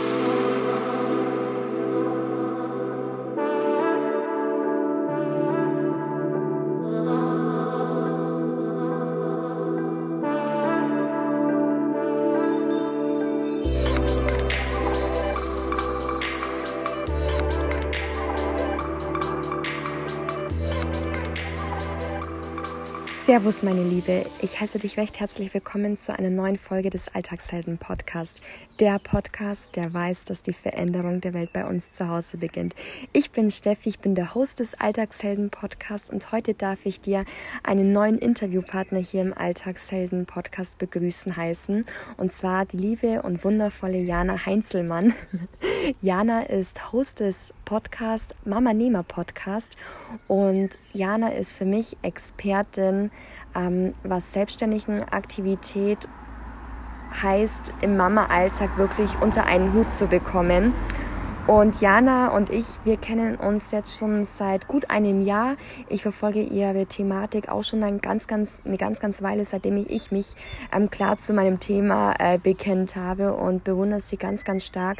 Oh. Servus, meine Liebe. Ich heiße dich recht herzlich willkommen zu einer neuen Folge des Alltagshelden Podcast. Der Podcast, der weiß, dass die Veränderung der Welt bei uns zu Hause beginnt. Ich bin Steffi, ich bin der Host des Alltagshelden Podcasts und heute darf ich dir einen neuen Interviewpartner hier im Alltagshelden Podcast begrüßen heißen. Und zwar die liebe und wundervolle Jana Heinzelmann. Jana ist Host des Podcasts Mama Nehmer Podcast und Jana ist für mich Expertin ähm, was selbstständigen Aktivität heißt, im Mama-Alltag wirklich unter einen Hut zu bekommen. Und Jana und ich, wir kennen uns jetzt schon seit gut einem Jahr. Ich verfolge ihre Thematik auch schon ein ganz, ganz, eine ganz, ganz Weile, seitdem ich, ich mich ähm, klar zu meinem Thema äh, bekennt habe und bewundere sie ganz, ganz stark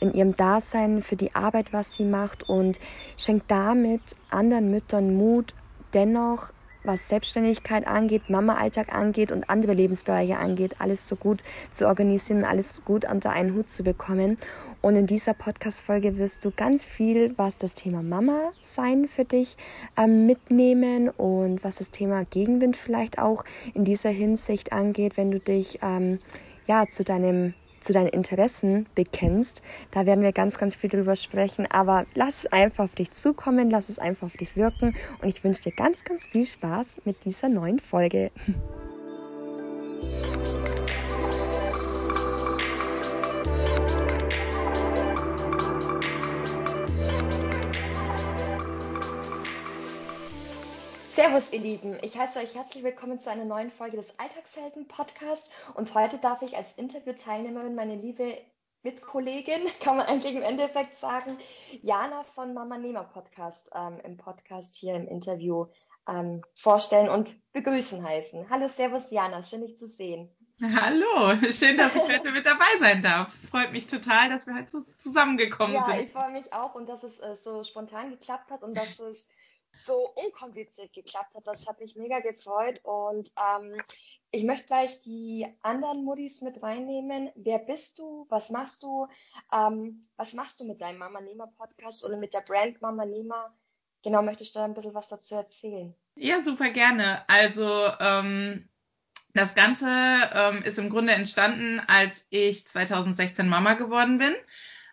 in ihrem Dasein für die Arbeit, was sie macht und schenkt damit anderen Müttern Mut, dennoch was Selbstständigkeit angeht, Mama-Alltag angeht und andere Lebensbereiche angeht, alles so gut zu organisieren, alles gut unter einen Hut zu bekommen. Und in dieser Podcast-Folge wirst du ganz viel, was das Thema Mama sein für dich ähm, mitnehmen und was das Thema Gegenwind vielleicht auch in dieser Hinsicht angeht, wenn du dich ähm, ja zu deinem zu deinen Interessen bekennst. Da werden wir ganz, ganz viel drüber sprechen. Aber lass es einfach auf dich zukommen, lass es einfach auf dich wirken. Und ich wünsche dir ganz, ganz viel Spaß mit dieser neuen Folge. Servus, ihr Lieben. Ich heiße euch herzlich willkommen zu einer neuen Folge des Alltagshelden Podcast. Und heute darf ich als Interviewteilnehmerin meine liebe Mitkollegin, kann man eigentlich im Endeffekt sagen, Jana von Mama Nehmer Podcast ähm, im Podcast hier im Interview ähm, vorstellen und begrüßen heißen. Hallo, Servus, Jana. Schön, dich zu sehen. Hallo, schön, dass ich heute mit dabei sein darf. Freut mich total, dass wir heute so zusammengekommen ja, sind. Ja, ich freue mich auch und dass es äh, so spontan geklappt hat und dass es so unkompliziert geklappt hat. Das hat mich mega gefreut und ähm, ich möchte gleich die anderen Muddis mit reinnehmen. Wer bist du? Was machst du? Ähm, was machst du mit deinem Mama Nehmer Podcast oder mit der Brand Mama Nehmer? Genau, möchtest du da ein bisschen was dazu erzählen? Ja, super gerne. Also ähm, das Ganze ähm, ist im Grunde entstanden, als ich 2016 Mama geworden bin.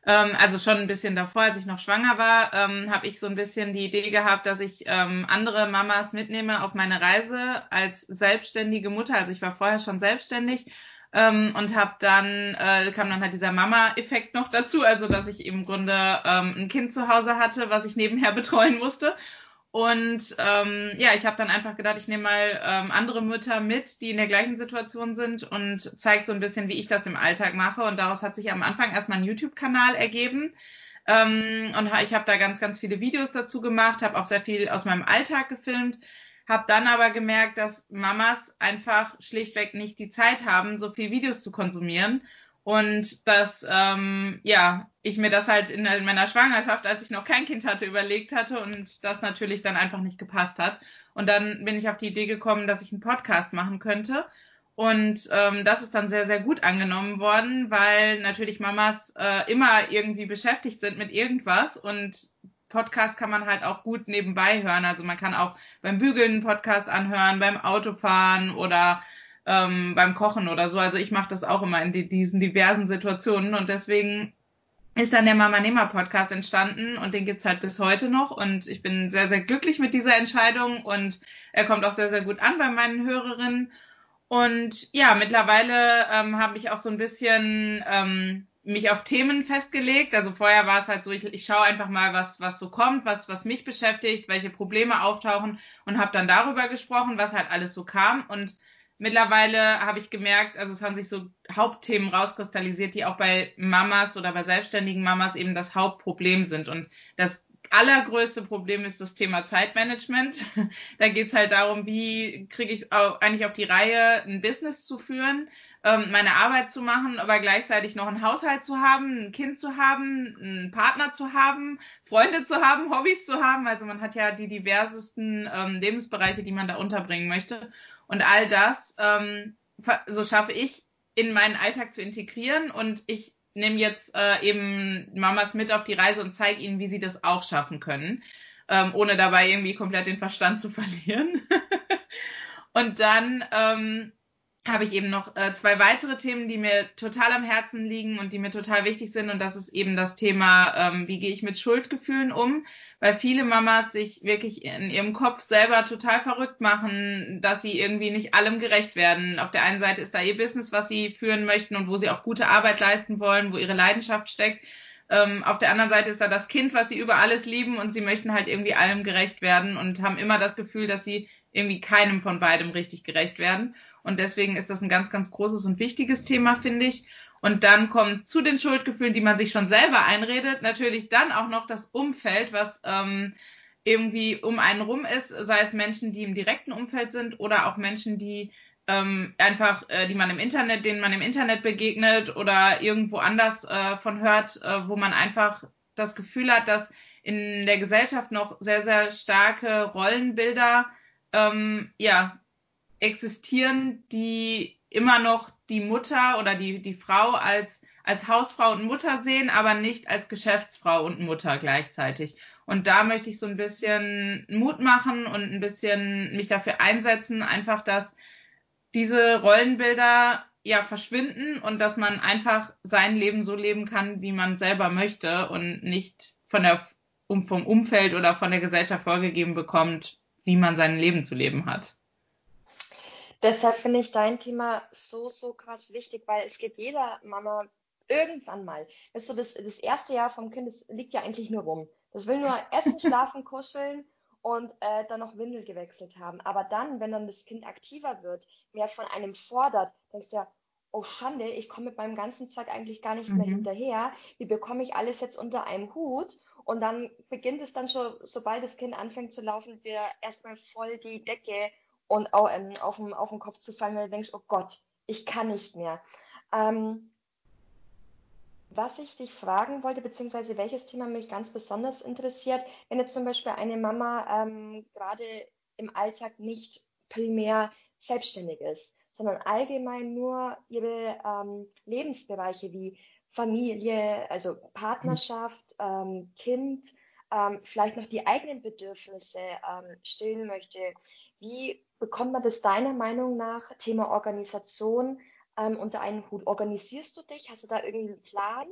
Ähm, also schon ein bisschen davor, als ich noch schwanger war, ähm, habe ich so ein bisschen die Idee gehabt, dass ich ähm, andere Mamas mitnehme auf meine Reise als selbstständige Mutter. Also ich war vorher schon selbstständig ähm, und habe dann äh, kam dann halt dieser Mama-Effekt noch dazu, also dass ich im Grunde ähm, ein Kind zu Hause hatte, was ich nebenher betreuen musste und ähm, ja, ich habe dann einfach gedacht, ich nehme mal ähm, andere Mütter mit, die in der gleichen Situation sind und zeige so ein bisschen, wie ich das im Alltag mache. Und daraus hat sich am Anfang erstmal ein YouTube-Kanal ergeben. Ähm, und ich habe da ganz, ganz viele Videos dazu gemacht, habe auch sehr viel aus meinem Alltag gefilmt, habe dann aber gemerkt, dass Mamas einfach schlichtweg nicht die Zeit haben, so viel Videos zu konsumieren und dass ähm, ja ich mir das halt in, in, meiner Schwangerschaft, als ich noch kein Kind hatte, überlegt hatte und das natürlich dann einfach nicht gepasst hat. Und dann bin ich auf die Idee gekommen, dass ich einen Podcast machen könnte. Und ähm, das ist dann sehr, sehr gut angenommen worden, weil natürlich Mamas äh, immer irgendwie beschäftigt sind mit irgendwas und Podcast kann man halt auch gut nebenbei hören. Also man kann auch beim Bügeln einen Podcast anhören, beim Autofahren oder ähm, beim Kochen oder so. Also ich mache das auch immer in die, diesen diversen Situationen und deswegen ist dann der Mama Nehmer Podcast entstanden und den gibt's halt bis heute noch und ich bin sehr, sehr glücklich mit dieser Entscheidung und er kommt auch sehr, sehr gut an bei meinen Hörerinnen. Und ja, mittlerweile ähm, habe ich auch so ein bisschen ähm, mich auf Themen festgelegt. Also vorher war es halt so, ich, ich schaue einfach mal, was, was so kommt, was, was mich beschäftigt, welche Probleme auftauchen und habe dann darüber gesprochen, was halt alles so kam. Und mittlerweile habe ich gemerkt, also es haben sich so Hauptthemen rauskristallisiert, die auch bei Mamas oder bei selbstständigen Mamas eben das Hauptproblem sind. Und das allergrößte Problem ist das Thema Zeitmanagement. da geht es halt darum, wie kriege ich eigentlich auf die Reihe, ein Business zu führen, ähm, meine Arbeit zu machen, aber gleichzeitig noch einen Haushalt zu haben, ein Kind zu haben, einen Partner zu haben, Freunde zu haben, Hobbys zu haben. Also man hat ja die diversesten ähm, Lebensbereiche, die man da unterbringen möchte. Und all das, ähm, so schaffe ich, in meinen Alltag zu integrieren und ich nehme jetzt äh, eben Mamas mit auf die Reise und zeige ihnen, wie sie das auch schaffen können, ähm, ohne dabei irgendwie komplett den Verstand zu verlieren. und dann ähm, habe ich eben noch äh, zwei weitere Themen, die mir total am Herzen liegen und die mir total wichtig sind. Und das ist eben das Thema, ähm, wie gehe ich mit Schuldgefühlen um, weil viele Mamas sich wirklich in ihrem Kopf selber total verrückt machen, dass sie irgendwie nicht allem gerecht werden. Auf der einen Seite ist da ihr Business, was sie führen möchten und wo sie auch gute Arbeit leisten wollen, wo ihre Leidenschaft steckt. Ähm, auf der anderen Seite ist da das Kind, was sie über alles lieben und sie möchten halt irgendwie allem gerecht werden und haben immer das Gefühl, dass sie irgendwie keinem von beidem richtig gerecht werden. Und deswegen ist das ein ganz, ganz großes und wichtiges Thema, finde ich. Und dann kommt zu den Schuldgefühlen, die man sich schon selber einredet, natürlich dann auch noch das Umfeld, was ähm, irgendwie um einen rum ist, sei es Menschen, die im direkten Umfeld sind oder auch Menschen, die ähm, einfach, äh, die man im Internet, denen man im Internet begegnet oder irgendwo anders äh, von hört, äh, wo man einfach das Gefühl hat, dass in der Gesellschaft noch sehr, sehr starke Rollenbilder ähm, ja, existieren, die immer noch die Mutter oder die, die Frau als, als Hausfrau und Mutter sehen, aber nicht als Geschäftsfrau und Mutter gleichzeitig. Und da möchte ich so ein bisschen Mut machen und ein bisschen mich dafür einsetzen, einfach, dass diese Rollenbilder ja verschwinden und dass man einfach sein Leben so leben kann, wie man selber möchte und nicht von der, vom Umfeld oder von der Gesellschaft vorgegeben bekommt, wie man sein Leben zu leben hat. Deshalb finde ich dein Thema so, so krass wichtig, weil es geht jeder Mama irgendwann mal. Weißt du, das, das erste Jahr vom Kind, das liegt ja eigentlich nur rum. Das will nur essen, schlafen, kuscheln und äh, dann noch Windel gewechselt haben. Aber dann, wenn dann das Kind aktiver wird, mehr von einem fordert, denkst du ja, oh Schande, ich komme mit meinem ganzen Zeug eigentlich gar nicht mehr mhm. hinterher. Wie bekomme ich alles jetzt unter einem Hut? Und dann beginnt es dann schon, sobald das Kind anfängt zu laufen, dir erstmal voll die Decke und auch, ähm, auf, den, auf den Kopf zu fallen, weil du denkst, oh Gott, ich kann nicht mehr. Ähm, was ich dich fragen wollte, beziehungsweise welches Thema mich ganz besonders interessiert, wenn jetzt zum Beispiel eine Mama ähm, gerade im Alltag nicht primär selbstständig ist, sondern allgemein nur ihre ähm, Lebensbereiche wie Familie, also Partnerschaft, ähm, Kind, ähm, vielleicht noch die eigenen Bedürfnisse ähm, stillen möchte. Wie bekommt man das deiner Meinung nach, Thema Organisation, ähm, unter einen Hut? Organisierst du dich? Hast du da irgendwie einen Plan?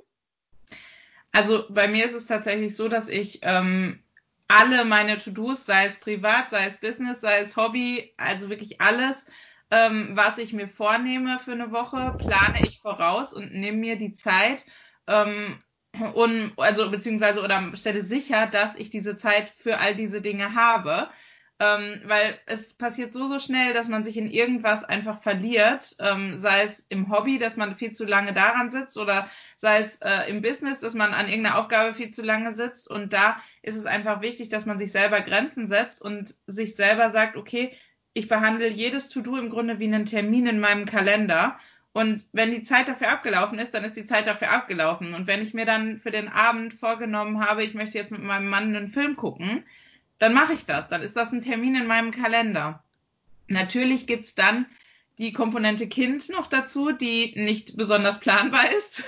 Also bei mir ist es tatsächlich so, dass ich ähm, alle meine To-Dos, sei es privat, sei es Business, sei es Hobby, also wirklich alles, ähm, was ich mir vornehme für eine Woche, plane ich voraus und nehme mir die Zeit ähm, und also beziehungsweise oder stelle sicher, dass ich diese Zeit für all diese Dinge habe. Ähm, weil es passiert so, so schnell, dass man sich in irgendwas einfach verliert, ähm, sei es im Hobby, dass man viel zu lange daran sitzt oder sei es äh, im Business, dass man an irgendeiner Aufgabe viel zu lange sitzt. Und da ist es einfach wichtig, dass man sich selber Grenzen setzt und sich selber sagt, okay, ich behandle jedes To-Do im Grunde wie einen Termin in meinem Kalender und wenn die Zeit dafür abgelaufen ist, dann ist die Zeit dafür abgelaufen. Und wenn ich mir dann für den Abend vorgenommen habe, ich möchte jetzt mit meinem Mann einen Film gucken, dann mache ich das. Dann ist das ein Termin in meinem Kalender. Natürlich gibt's dann die Komponente Kind noch dazu, die nicht besonders planbar ist.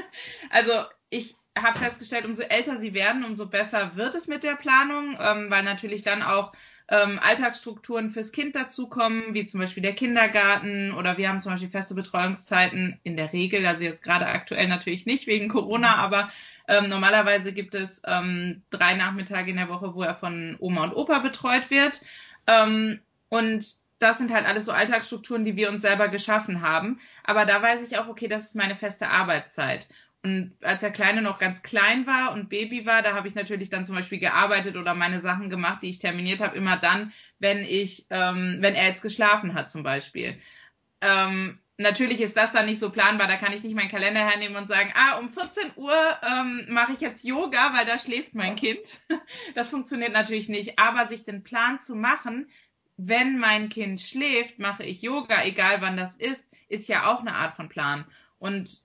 also ich habe festgestellt, umso älter sie werden, umso besser wird es mit der Planung, ähm, weil natürlich dann auch ähm, Alltagsstrukturen fürs Kind dazukommen, wie zum Beispiel der Kindergarten oder wir haben zum Beispiel feste Betreuungszeiten in der Regel, also jetzt gerade aktuell natürlich nicht wegen Corona, aber ähm, normalerweise gibt es ähm, drei Nachmittage in der Woche, wo er von Oma und Opa betreut wird. Ähm, und das sind halt alles so Alltagsstrukturen, die wir uns selber geschaffen haben. Aber da weiß ich auch, okay, das ist meine feste Arbeitszeit. Und als der Kleine noch ganz klein war und Baby war, da habe ich natürlich dann zum Beispiel gearbeitet oder meine Sachen gemacht, die ich terminiert habe, immer dann, wenn ich, ähm, wenn er jetzt geschlafen hat zum Beispiel. Ähm, natürlich ist das dann nicht so planbar. Da kann ich nicht meinen Kalender hernehmen und sagen, ah, um 14 Uhr ähm, mache ich jetzt Yoga, weil da schläft mein Kind. Das funktioniert natürlich nicht. Aber sich den Plan zu machen, wenn mein Kind schläft, mache ich Yoga, egal wann das ist, ist ja auch eine Art von Plan. Und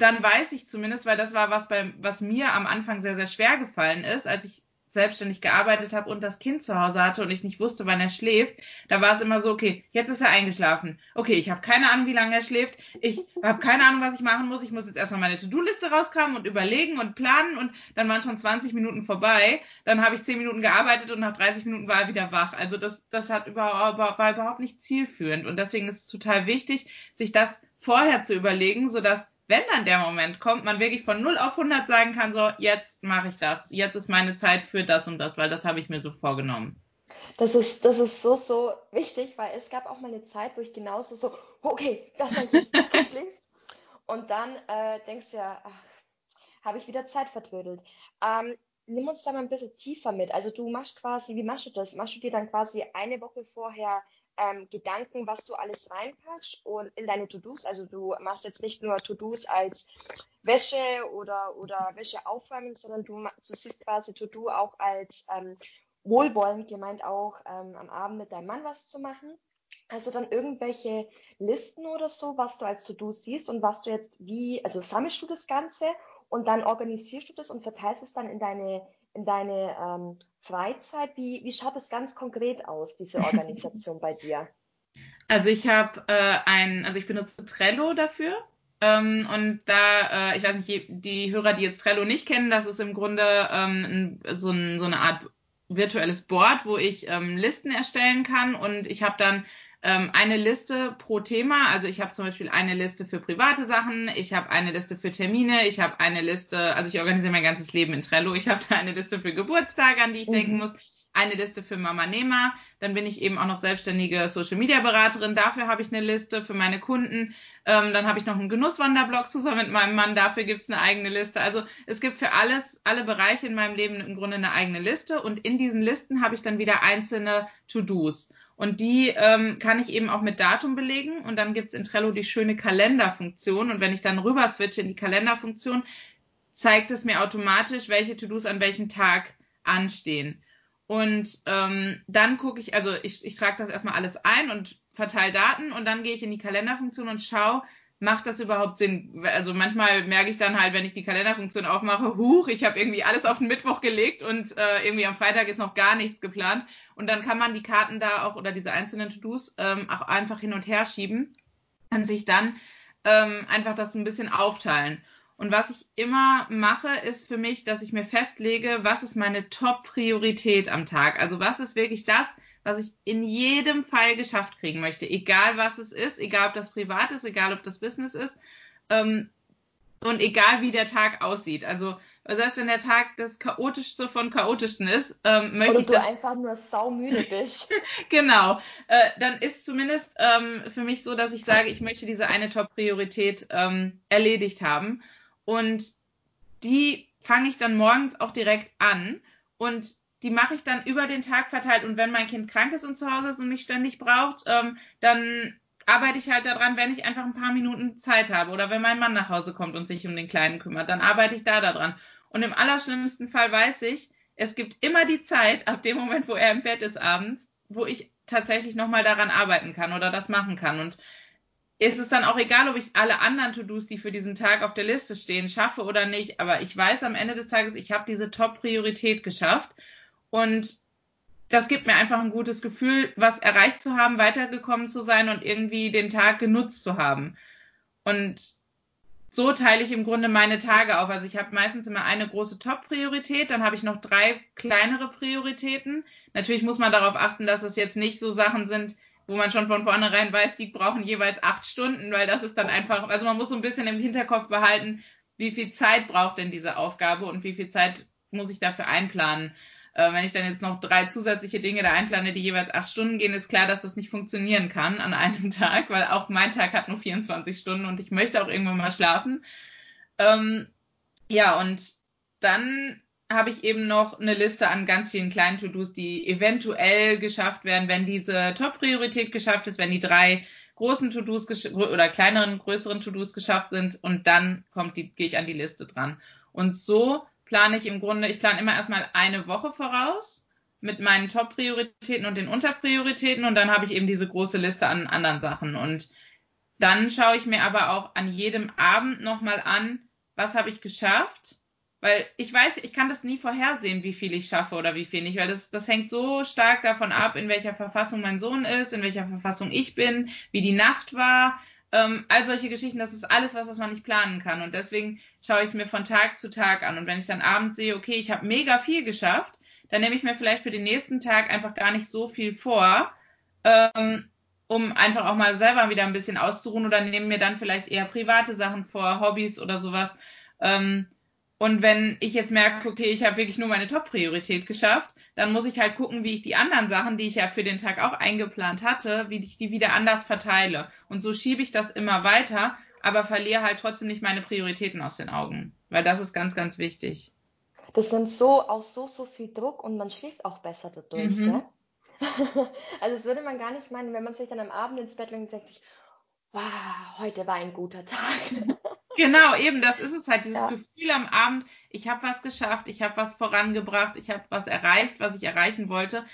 dann weiß ich zumindest, weil das war was bei, was mir am Anfang sehr, sehr schwer gefallen ist, als ich selbstständig gearbeitet habe und das Kind zu Hause hatte und ich nicht wusste, wann er schläft, da war es immer so, okay, jetzt ist er eingeschlafen. Okay, ich habe keine Ahnung, wie lange er schläft. Ich habe keine Ahnung, was ich machen muss. Ich muss jetzt erstmal meine To-Do-Liste rauskramen und überlegen und planen und dann waren schon 20 Minuten vorbei. Dann habe ich 10 Minuten gearbeitet und nach 30 Minuten war er wieder wach. Also das, das hat überhaupt, war überhaupt nicht zielführend und deswegen ist es total wichtig, sich das vorher zu überlegen, sodass wenn dann der Moment kommt, man wirklich von 0 auf 100 sagen kann, so, jetzt mache ich das, jetzt ist meine Zeit für das und das, weil das habe ich mir so vorgenommen. Das ist, das ist so, so wichtig, weil es gab auch mal eine Zeit, wo ich genauso so, okay, das war jetzt, das Kind schläft. Und dann äh, denkst du ja, ach, habe ich wieder Zeit vertrödelt. Ähm, nimm uns da mal ein bisschen tiefer mit. Also du machst quasi, wie machst du das? Machst du dir dann quasi eine Woche vorher ähm, Gedanken, was du alles reinpackst und in deine To-Dos. Also du machst jetzt nicht nur To-Dos als Wäsche oder, oder Wäsche aufräumen, sondern du, du siehst quasi To-Do auch als ähm, wohlwollend gemeint auch ähm, am Abend mit deinem Mann was zu machen. Also dann irgendwelche Listen oder so, was du als To-Do siehst und was du jetzt wie, also sammelst du das Ganze und dann organisierst du das und verteilst es dann in deine in deine ähm, Freizeit? Wie, wie schaut es ganz konkret aus, diese Organisation bei dir? Also ich habe äh, ein, also ich benutze Trello dafür. Ähm, und da, äh, ich weiß nicht, die Hörer, die jetzt Trello nicht kennen, das ist im Grunde ähm, so, ein, so eine Art virtuelles Board, wo ich ähm, Listen erstellen kann und ich habe dann ähm, eine Liste pro Thema. Also ich habe zum Beispiel eine Liste für private Sachen, ich habe eine Liste für Termine, ich habe eine Liste, also ich organisiere mein ganzes Leben in Trello, ich habe da eine Liste für Geburtstage, an die ich mhm. denken muss eine Liste für Mama Nehmer, dann bin ich eben auch noch selbstständige Social Media Beraterin, dafür habe ich eine Liste für meine Kunden, ähm, dann habe ich noch einen Genusswanderblog zusammen mit meinem Mann, dafür gibt es eine eigene Liste. Also es gibt für alles, alle Bereiche in meinem Leben im Grunde eine eigene Liste und in diesen Listen habe ich dann wieder einzelne To-Dos. Und die ähm, kann ich eben auch mit Datum belegen. Und dann gibt's in Trello die schöne Kalenderfunktion. Und wenn ich dann rüber switche in die Kalenderfunktion, zeigt es mir automatisch, welche To-Dos an welchem Tag anstehen. Und ähm, dann gucke ich, also ich, ich trage das erstmal alles ein und verteile Daten und dann gehe ich in die Kalenderfunktion und schaue, macht das überhaupt Sinn? Also manchmal merke ich dann halt, wenn ich die Kalenderfunktion aufmache, huch, ich habe irgendwie alles auf den Mittwoch gelegt und äh, irgendwie am Freitag ist noch gar nichts geplant. Und dann kann man die Karten da auch oder diese einzelnen To-Dos ähm, auch einfach hin und her schieben und sich dann ähm, einfach das ein bisschen aufteilen. Und was ich immer mache, ist für mich, dass ich mir festlege, was ist meine Top-Priorität am Tag. Also was ist wirklich das, was ich in jedem Fall geschafft kriegen möchte, egal was es ist, egal ob das privat ist, egal ob das Business ist ähm, und egal wie der Tag aussieht. Also selbst wenn der Tag das chaotischste von chaotischsten ist, ähm, möchte Oder ich du das einfach nur saumüde bist. genau, äh, dann ist zumindest ähm, für mich so, dass ich sage, ich möchte diese eine Top-Priorität ähm, erledigt haben und die fange ich dann morgens auch direkt an und die mache ich dann über den Tag verteilt. Und wenn mein Kind krank ist und zu Hause ist und mich ständig braucht, ähm, dann arbeite ich halt daran, wenn ich einfach ein paar Minuten Zeit habe oder wenn mein Mann nach Hause kommt und sich um den Kleinen kümmert, dann arbeite ich da daran. Und im allerschlimmsten Fall weiß ich, es gibt immer die Zeit, ab dem Moment, wo er im Bett ist abends, wo ich tatsächlich nochmal daran arbeiten kann oder das machen kann. Und ist es dann auch egal, ob ich alle anderen To-Dos, die für diesen Tag auf der Liste stehen, schaffe oder nicht. Aber ich weiß am Ende des Tages, ich habe diese Top-Priorität geschafft. Und das gibt mir einfach ein gutes Gefühl, was erreicht zu haben, weitergekommen zu sein und irgendwie den Tag genutzt zu haben. Und so teile ich im Grunde meine Tage auf. Also ich habe meistens immer eine große Top-Priorität, dann habe ich noch drei kleinere Prioritäten. Natürlich muss man darauf achten, dass es jetzt nicht so Sachen sind, wo man schon von vornherein weiß, die brauchen jeweils acht Stunden, weil das ist dann einfach, also man muss so ein bisschen im Hinterkopf behalten, wie viel Zeit braucht denn diese Aufgabe und wie viel Zeit muss ich dafür einplanen. Äh, wenn ich dann jetzt noch drei zusätzliche Dinge da einplane, die jeweils acht Stunden gehen, ist klar, dass das nicht funktionieren kann an einem Tag, weil auch mein Tag hat nur 24 Stunden und ich möchte auch irgendwann mal schlafen. Ähm, ja, und dann habe ich eben noch eine Liste an ganz vielen kleinen To-Dos, die eventuell geschafft werden, wenn diese Top-Priorität geschafft ist, wenn die drei großen To-Dos oder kleineren, größeren To-Dos geschafft sind und dann kommt die, gehe ich an die Liste dran. Und so plane ich im Grunde, ich plane immer erstmal eine Woche voraus mit meinen Top-Prioritäten und den Unterprioritäten und dann habe ich eben diese große Liste an anderen Sachen. Und dann schaue ich mir aber auch an jedem Abend nochmal an, was habe ich geschafft weil ich weiß, ich kann das nie vorhersehen, wie viel ich schaffe oder wie viel nicht, weil das, das hängt so stark davon ab, in welcher Verfassung mein Sohn ist, in welcher Verfassung ich bin, wie die Nacht war. Ähm, all solche Geschichten, das ist alles was, was man nicht planen kann. Und deswegen schaue ich es mir von Tag zu Tag an. Und wenn ich dann abends sehe, okay, ich habe mega viel geschafft, dann nehme ich mir vielleicht für den nächsten Tag einfach gar nicht so viel vor, ähm, um einfach auch mal selber wieder ein bisschen auszuruhen oder nehme mir dann vielleicht eher private Sachen vor, Hobbys oder sowas. Ähm, und wenn ich jetzt merke, okay, ich habe wirklich nur meine Top-Priorität geschafft, dann muss ich halt gucken, wie ich die anderen Sachen, die ich ja für den Tag auch eingeplant hatte, wie ich die wieder anders verteile. Und so schiebe ich das immer weiter, aber verliere halt trotzdem nicht meine Prioritäten aus den Augen. Weil das ist ganz, ganz wichtig. Das nimmt so auch so, so viel Druck und man schläft auch besser dadurch, mhm. ne? also das würde man gar nicht meinen, wenn man sich dann am Abend ins Bett legt und sagt, wow, heute war ein guter Tag. Genau, eben, das ist es halt, dieses ja. Gefühl am Abend, ich habe was geschafft, ich habe was vorangebracht, ich habe was erreicht, was ich erreichen wollte.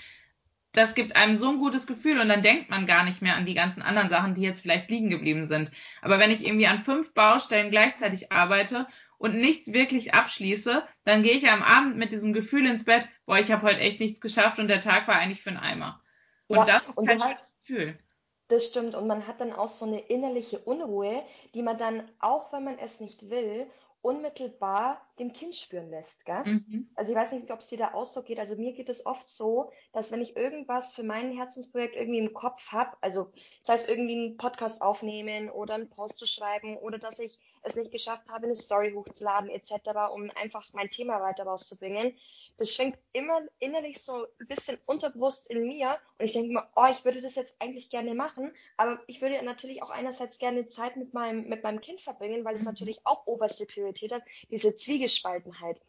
Das gibt einem so ein gutes Gefühl und dann denkt man gar nicht mehr an die ganzen anderen Sachen, die jetzt vielleicht liegen geblieben sind. Aber wenn ich irgendwie an fünf Baustellen gleichzeitig arbeite und nichts wirklich abschließe, dann gehe ich am Abend mit diesem Gefühl ins Bett, boah, ich habe heute echt nichts geschafft und der Tag war eigentlich für einen Eimer. Und ja, das ist kein schönes Gefühl. Das stimmt. Und man hat dann auch so eine innerliche Unruhe, die man dann, auch wenn man es nicht will, unmittelbar dem Kind spüren lässt. Gell? Mhm. Also ich weiß nicht, ob es dir da auch so geht. Also mir geht es oft so, dass wenn ich irgendwas für mein Herzensprojekt irgendwie im Kopf habe, also sei es irgendwie einen Podcast aufnehmen oder einen Post zu schreiben oder dass ich es nicht geschafft habe, eine Story hochzuladen etc., um einfach mein Thema weiter rauszubringen, das schwingt immer innerlich so ein bisschen unterbewusst in mir und ich denke mir, oh, ich würde das jetzt eigentlich gerne machen, aber ich würde natürlich auch einerseits gerne Zeit mit meinem, mit meinem Kind verbringen, weil es mhm. natürlich auch oberste Priorität hat, diese Zwiegespaltenheit.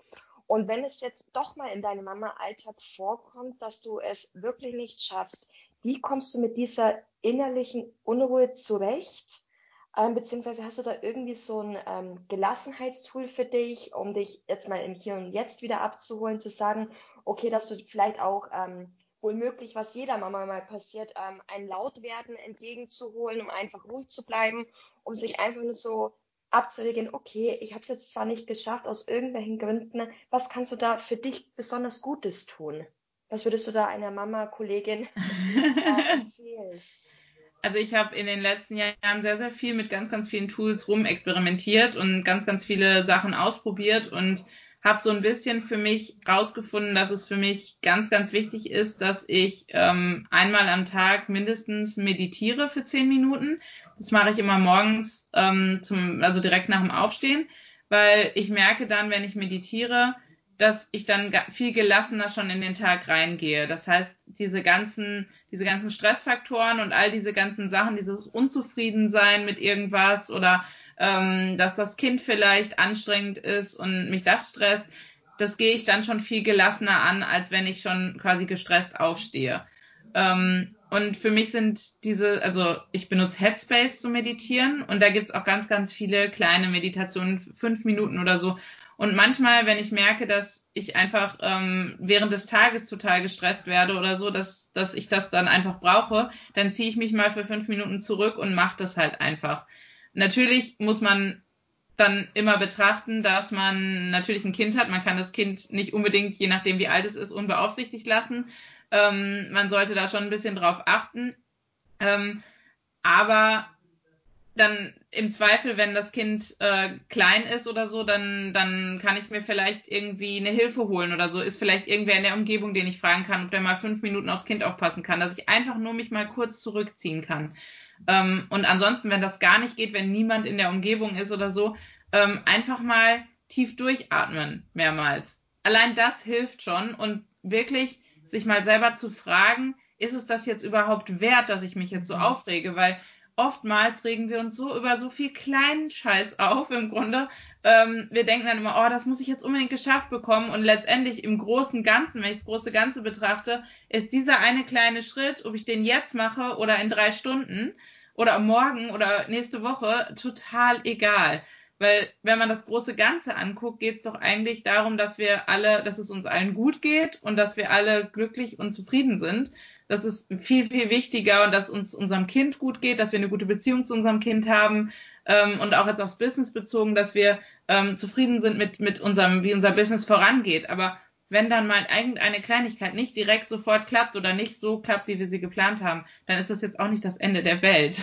Und wenn es jetzt doch mal in deinem Mama-Alltag vorkommt, dass du es wirklich nicht schaffst, wie kommst du mit dieser innerlichen Unruhe zurecht? Ähm, beziehungsweise hast du da irgendwie so ein ähm, Gelassenheitstool für dich, um dich jetzt mal im Hier und Jetzt wieder abzuholen, zu sagen, okay, dass du vielleicht auch ähm, wohl möglich, was jeder Mama mal passiert, ähm, ein Lautwerden entgegenzuholen, um einfach ruhig zu bleiben, um sich einfach nur so abzuwägen, okay, ich habe es jetzt zwar nicht geschafft aus irgendwelchen Gründen, was kannst du da für dich besonders Gutes tun? Was würdest du da einer Mama, Kollegin äh, empfehlen? Also ich habe in den letzten Jahren sehr, sehr viel mit ganz, ganz vielen Tools rumexperimentiert und ganz, ganz viele Sachen ausprobiert und habe so ein bisschen für mich rausgefunden, dass es für mich ganz, ganz wichtig ist, dass ich ähm, einmal am Tag mindestens meditiere für zehn Minuten. Das mache ich immer morgens, ähm, zum, also direkt nach dem Aufstehen, weil ich merke dann, wenn ich meditiere, dass ich dann viel gelassener schon in den Tag reingehe. Das heißt, diese ganzen, diese ganzen Stressfaktoren und all diese ganzen Sachen, dieses Unzufriedensein mit irgendwas oder ähm, dass das Kind vielleicht anstrengend ist und mich das stresst, das gehe ich dann schon viel gelassener an, als wenn ich schon quasi gestresst aufstehe. Ähm, und für mich sind diese, also ich benutze Headspace zu meditieren und da gibt's auch ganz, ganz viele kleine Meditationen, fünf Minuten oder so. Und manchmal, wenn ich merke, dass ich einfach ähm, während des Tages total gestresst werde oder so, dass, dass ich das dann einfach brauche, dann ziehe ich mich mal für fünf Minuten zurück und mache das halt einfach. Natürlich muss man dann immer betrachten, dass man natürlich ein Kind hat. Man kann das Kind nicht unbedingt, je nachdem wie alt es ist, unbeaufsichtigt lassen. Ähm, man sollte da schon ein bisschen drauf achten. Ähm, aber dann im Zweifel, wenn das Kind äh, klein ist oder so, dann, dann kann ich mir vielleicht irgendwie eine Hilfe holen oder so. Ist vielleicht irgendwer in der Umgebung, den ich fragen kann, ob der mal fünf Minuten aufs Kind aufpassen kann, dass ich einfach nur mich mal kurz zurückziehen kann. Ähm, und ansonsten, wenn das gar nicht geht, wenn niemand in der Umgebung ist oder so, ähm, einfach mal tief durchatmen mehrmals. Allein das hilft schon und wirklich sich mal selber zu fragen, ist es das jetzt überhaupt wert, dass ich mich jetzt so mhm. aufrege? Weil oftmals regen wir uns so über so viel kleinen Scheiß auf im Grunde. Ähm, wir denken dann immer, oh, das muss ich jetzt unbedingt geschafft bekommen. Und letztendlich im großen Ganzen, wenn ich das große Ganze betrachte, ist dieser eine kleine Schritt, ob ich den jetzt mache oder in drei Stunden oder morgen oder nächste Woche total egal. Weil wenn man das große Ganze anguckt, geht es doch eigentlich darum, dass wir alle, dass es uns allen gut geht und dass wir alle glücklich und zufrieden sind. Das ist viel, viel wichtiger und dass uns unserem Kind gut geht, dass wir eine gute Beziehung zu unserem Kind haben ähm, und auch jetzt aufs Business bezogen, dass wir ähm, zufrieden sind mit, mit unserem, wie unser Business vorangeht. Aber wenn dann mal irgendeine Kleinigkeit nicht direkt sofort klappt oder nicht so klappt, wie wir sie geplant haben, dann ist das jetzt auch nicht das Ende der Welt.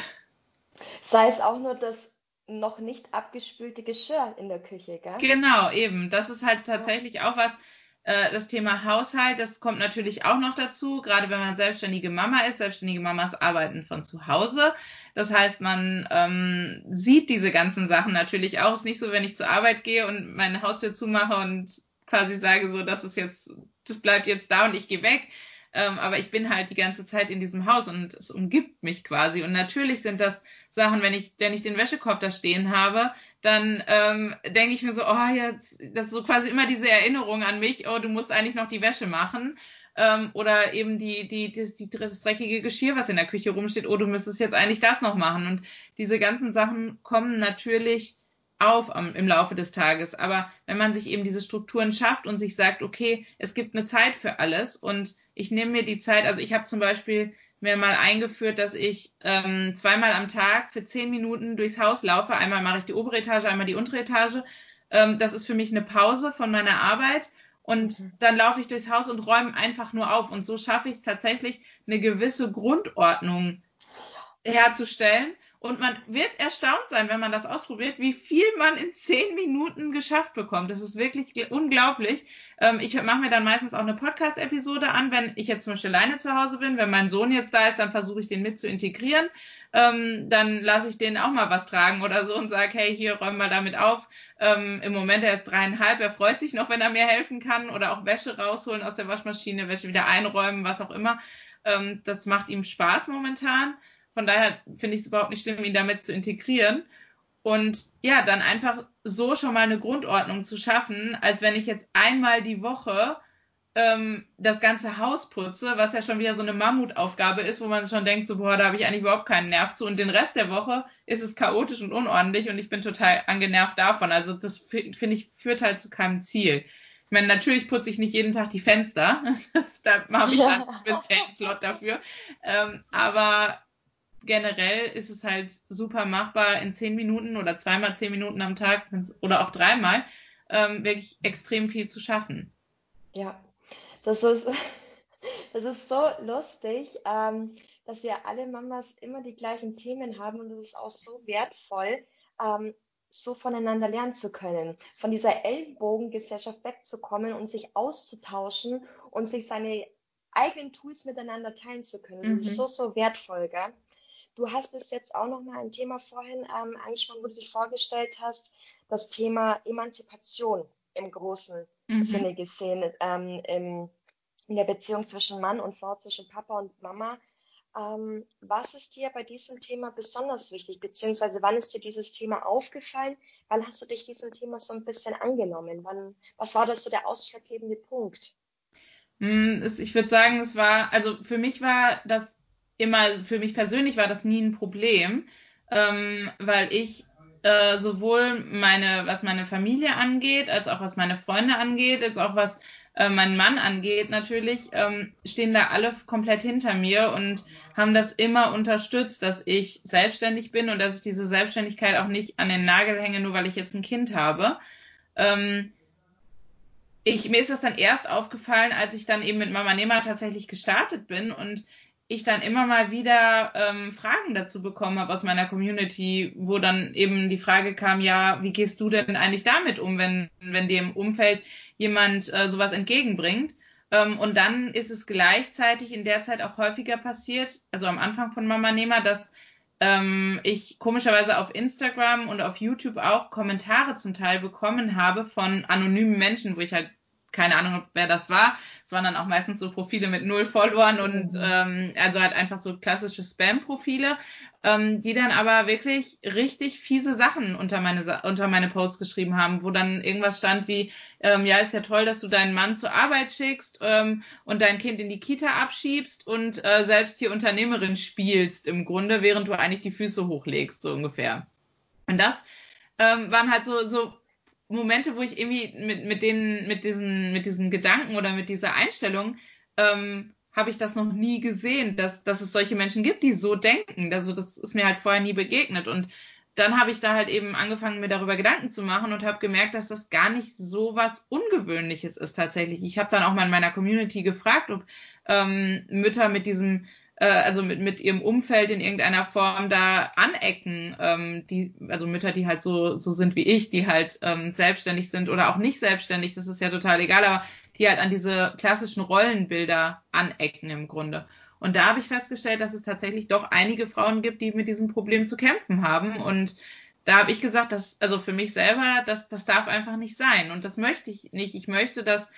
Sei es auch nur das noch nicht abgespülte Geschirr in der Küche, gell? Genau, eben. Das ist halt tatsächlich auch was, äh, das Thema Haushalt, das kommt natürlich auch noch dazu, gerade wenn man selbstständige Mama ist. Selbstständige Mamas arbeiten von zu Hause. Das heißt, man ähm, sieht diese ganzen Sachen natürlich auch. Es ist nicht so, wenn ich zur Arbeit gehe und meine Haustür zumache und quasi sage so, das ist jetzt, das bleibt jetzt da und ich gehe weg, ähm, aber ich bin halt die ganze Zeit in diesem Haus und es umgibt mich quasi. Und natürlich sind das Sachen, wenn ich, wenn ich den Wäschekorb da stehen habe, dann ähm, denke ich mir so, oh, jetzt, das ist so quasi immer diese Erinnerung an mich, oh, du musst eigentlich noch die Wäsche machen. Ähm, oder eben die, die, die, die, das dreckige Geschirr, was in der Küche rumsteht, oh, du müsstest jetzt eigentlich das noch machen. Und diese ganzen Sachen kommen natürlich auf am, im Laufe des Tages. Aber wenn man sich eben diese Strukturen schafft und sich sagt, okay, es gibt eine Zeit für alles und ich nehme mir die Zeit, also ich habe zum Beispiel mir mal eingeführt, dass ich ähm, zweimal am Tag für zehn Minuten durchs Haus laufe. Einmal mache ich die obere Etage, einmal die untere Etage. Ähm, das ist für mich eine Pause von meiner Arbeit. Und mhm. dann laufe ich durchs Haus und räume einfach nur auf. Und so schaffe ich es tatsächlich, eine gewisse Grundordnung herzustellen. Und man wird erstaunt sein, wenn man das ausprobiert, wie viel man in zehn Minuten geschafft bekommt. Das ist wirklich unglaublich. Ähm, ich mache mir dann meistens auch eine Podcast-Episode an, wenn ich jetzt zum Beispiel alleine zu Hause bin. Wenn mein Sohn jetzt da ist, dann versuche ich den mit zu integrieren. Ähm, dann lasse ich den auch mal was tragen oder so und sage, hey, hier räumen wir damit auf. Ähm, Im Moment er ist dreieinhalb, er freut sich noch, wenn er mir helfen kann oder auch Wäsche rausholen aus der Waschmaschine, Wäsche wieder einräumen, was auch immer. das macht ihm Spaß momentan. Von daher finde ich es überhaupt nicht schlimm, ihn damit zu integrieren. Und ja, dann einfach so schon mal eine Grundordnung zu schaffen, als wenn ich jetzt einmal die Woche ähm, das ganze Haus putze, was ja schon wieder so eine Mammutaufgabe ist, wo man schon denkt, so, boah, da habe ich eigentlich überhaupt keinen Nerv zu. Und den Rest der Woche ist es chaotisch und unordentlich und ich bin total angenervt davon. Also das finde ich führt halt zu keinem Ziel. Ich meine, natürlich putze ich nicht jeden Tag die Fenster. da habe ich ja. einen speziellen Slot dafür. Ähm, aber generell ist es halt super machbar, in zehn Minuten oder zweimal zehn Minuten am Tag oder auch dreimal ähm, wirklich extrem viel zu schaffen. Ja, das ist, das ist so lustig, ähm, dass wir alle Mamas immer die gleichen Themen haben und es ist auch so wertvoll, ähm, so voneinander lernen zu können, von dieser Ellenbogengesellschaft wegzukommen und sich auszutauschen und sich seine eigenen Tools miteinander teilen zu können. Das mhm. ist so, so wertvoll, gell? Du hast es jetzt auch noch mal ein Thema vorhin ähm, angesprochen, wo du dich vorgestellt hast, das Thema Emanzipation im großen mhm. Sinne gesehen, ähm, im, in der Beziehung zwischen Mann und Frau, zwischen Papa und Mama. Ähm, was ist dir bei diesem Thema besonders wichtig, beziehungsweise wann ist dir dieses Thema aufgefallen? Wann hast du dich diesem Thema so ein bisschen angenommen? Wann, was war das so der ausschlaggebende Punkt? Hm, ich würde sagen, es war, also für mich war das immer, für mich persönlich war das nie ein Problem, ähm, weil ich äh, sowohl meine, was meine Familie angeht, als auch was meine Freunde angeht, als auch was äh, meinen Mann angeht, natürlich, ähm, stehen da alle komplett hinter mir und haben das immer unterstützt, dass ich selbstständig bin und dass ich diese Selbstständigkeit auch nicht an den Nagel hänge, nur weil ich jetzt ein Kind habe. Ähm, ich, mir ist das dann erst aufgefallen, als ich dann eben mit Mama Nehmer tatsächlich gestartet bin und ich dann immer mal wieder ähm, Fragen dazu bekommen habe aus meiner Community, wo dann eben die Frage kam, ja, wie gehst du denn eigentlich damit um, wenn, wenn dir im Umfeld jemand äh, sowas entgegenbringt? Ähm, und dann ist es gleichzeitig in der Zeit auch häufiger passiert, also am Anfang von Mama Nehmer, dass ähm, ich komischerweise auf Instagram und auf YouTube auch Kommentare zum Teil bekommen habe von anonymen Menschen, wo ich halt keine Ahnung, wer das war. Es waren dann auch meistens so Profile mit null Followern und mhm. ähm, also halt einfach so klassische Spam-Profile, ähm, die dann aber wirklich richtig fiese Sachen unter meine unter meine Posts geschrieben haben, wo dann irgendwas stand wie, ähm, ja, ist ja toll, dass du deinen Mann zur Arbeit schickst ähm, und dein Kind in die Kita abschiebst und äh, selbst hier Unternehmerin spielst im Grunde, während du eigentlich die Füße hochlegst, so ungefähr. Und das ähm, waren halt so, so Momente, wo ich irgendwie mit, mit denen, mit diesen, mit diesen Gedanken oder mit dieser Einstellung, ähm, habe ich das noch nie gesehen, dass, dass es solche Menschen gibt, die so denken. Also das ist mir halt vorher nie begegnet. Und dann habe ich da halt eben angefangen, mir darüber Gedanken zu machen und habe gemerkt, dass das gar nicht so was Ungewöhnliches ist tatsächlich. Ich habe dann auch mal in meiner Community gefragt, ob ähm, Mütter mit diesem äh, also mit, mit ihrem Umfeld in irgendeiner Form da anecken, ähm, die, also Mütter, die halt so, so sind wie ich, die halt ähm, selbstständig sind oder auch nicht selbstständig, das ist ja total egal, aber die halt an diese klassischen Rollenbilder anecken im Grunde. Und da habe ich festgestellt, dass es tatsächlich doch einige Frauen gibt, die mit diesem Problem zu kämpfen haben. Und da habe ich gesagt, dass, also für mich selber, das, das darf einfach nicht sein. Und das möchte ich nicht. Ich möchte, dass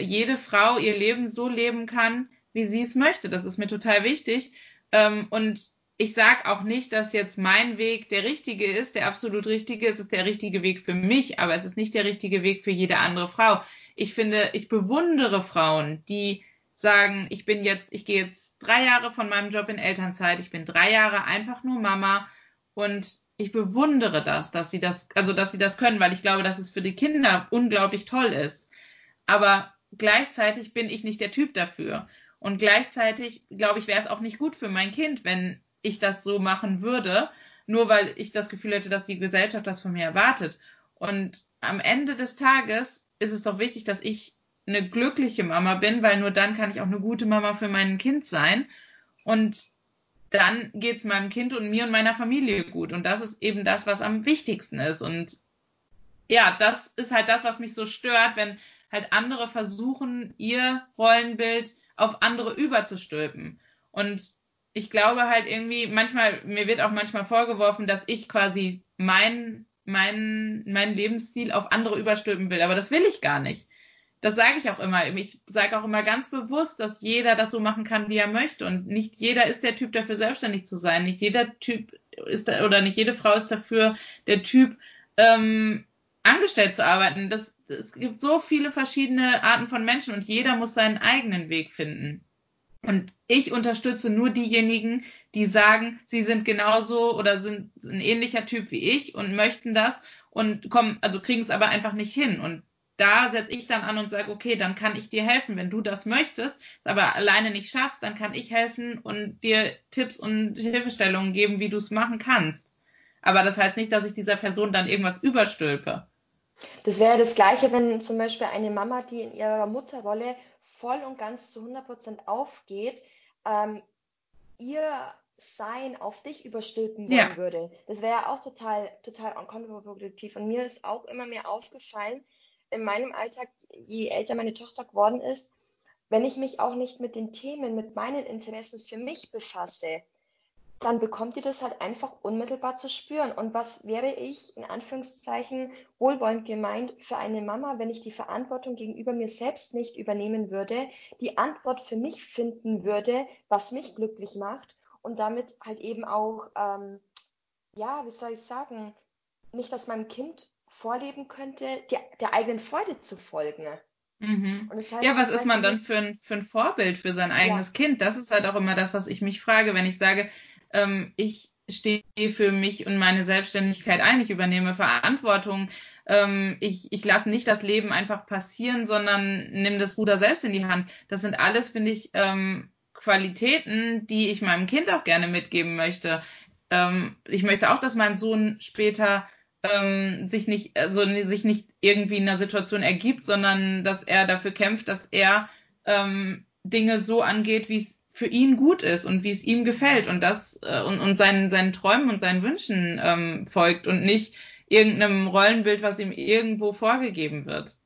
jede Frau ihr Leben so leben kann, wie sie es möchte. Das ist mir total wichtig. Ähm, und ich sage auch nicht, dass jetzt mein Weg der richtige ist, der absolut richtige. Es ist der richtige Weg für mich, aber es ist nicht der richtige Weg für jede andere Frau. Ich finde, ich bewundere Frauen, die sagen, ich bin jetzt, ich gehe jetzt drei Jahre von meinem Job in Elternzeit, ich bin drei Jahre einfach nur Mama und ich bewundere das, dass sie das, also dass sie das können, weil ich glaube, dass es für die Kinder unglaublich toll ist. Aber gleichzeitig bin ich nicht der Typ dafür. Und gleichzeitig, glaube ich, wäre es auch nicht gut für mein Kind, wenn ich das so machen würde, nur weil ich das Gefühl hätte, dass die Gesellschaft das von mir erwartet. Und am Ende des Tages ist es doch wichtig, dass ich eine glückliche Mama bin, weil nur dann kann ich auch eine gute Mama für mein Kind sein. Und dann geht es meinem Kind und mir und meiner Familie gut. Und das ist eben das, was am wichtigsten ist. Und ja, das ist halt das, was mich so stört, wenn halt andere versuchen, ihr Rollenbild auf andere überzustülpen. Und ich glaube halt irgendwie, manchmal, mir wird auch manchmal vorgeworfen, dass ich quasi mein, mein, mein Lebensstil auf andere überstülpen will. Aber das will ich gar nicht. Das sage ich auch immer. Ich sage auch immer ganz bewusst, dass jeder das so machen kann, wie er möchte. Und nicht jeder ist der Typ dafür, selbstständig zu sein. Nicht jeder Typ ist da, oder nicht jede Frau ist dafür der Typ, ähm, angestellt zu arbeiten. Das, es gibt so viele verschiedene Arten von Menschen und jeder muss seinen eigenen Weg finden. Und ich unterstütze nur diejenigen, die sagen, sie sind genauso oder sind ein ähnlicher Typ wie ich und möchten das und kommen, also kriegen es aber einfach nicht hin. Und da setze ich dann an und sage, okay, dann kann ich dir helfen, wenn du das möchtest, aber alleine nicht schaffst, dann kann ich helfen und dir Tipps und Hilfestellungen geben, wie du es machen kannst. Aber das heißt nicht, dass ich dieser Person dann irgendwas überstülpe. Das wäre das Gleiche, wenn zum Beispiel eine Mama, die in ihrer Mutterrolle voll und ganz zu 100 Prozent aufgeht, ähm, ihr Sein auf dich überstülpen wollen ja. würde. Das wäre ja auch total, total kontraproduktiv. Und mir ist auch immer mehr aufgefallen, in meinem Alltag, je älter meine Tochter geworden ist, wenn ich mich auch nicht mit den Themen, mit meinen Interessen für mich befasse, dann bekommt ihr das halt einfach unmittelbar zu spüren. Und was wäre ich, in Anführungszeichen, wohlwollend gemeint, für eine Mama, wenn ich die Verantwortung gegenüber mir selbst nicht übernehmen würde, die Antwort für mich finden würde, was mich glücklich macht und damit halt eben auch, ähm, ja, wie soll ich sagen, nicht, dass meinem Kind vorleben könnte, der, der eigenen Freude zu folgen. Mhm. Das heißt, ja, was ist man dann für ein, für ein Vorbild für sein eigenes ja. Kind? Das ist halt auch immer das, was ich mich frage, wenn ich sage, ähm, ich stehe für mich und meine Selbstständigkeit ein, ich übernehme Verantwortung, ähm, ich, ich lasse nicht das Leben einfach passieren, sondern nehme das Ruder selbst in die Hand. Das sind alles, finde ich, ähm, Qualitäten, die ich meinem Kind auch gerne mitgeben möchte. Ähm, ich möchte auch, dass mein Sohn später ähm, sich nicht, also sich nicht irgendwie in einer Situation ergibt, sondern dass er dafür kämpft, dass er ähm, Dinge so angeht, wie es für ihn gut ist und wie es ihm gefällt und das äh, und, und seinen, seinen Träumen und seinen Wünschen ähm, folgt und nicht irgendeinem Rollenbild, was ihm irgendwo vorgegeben wird.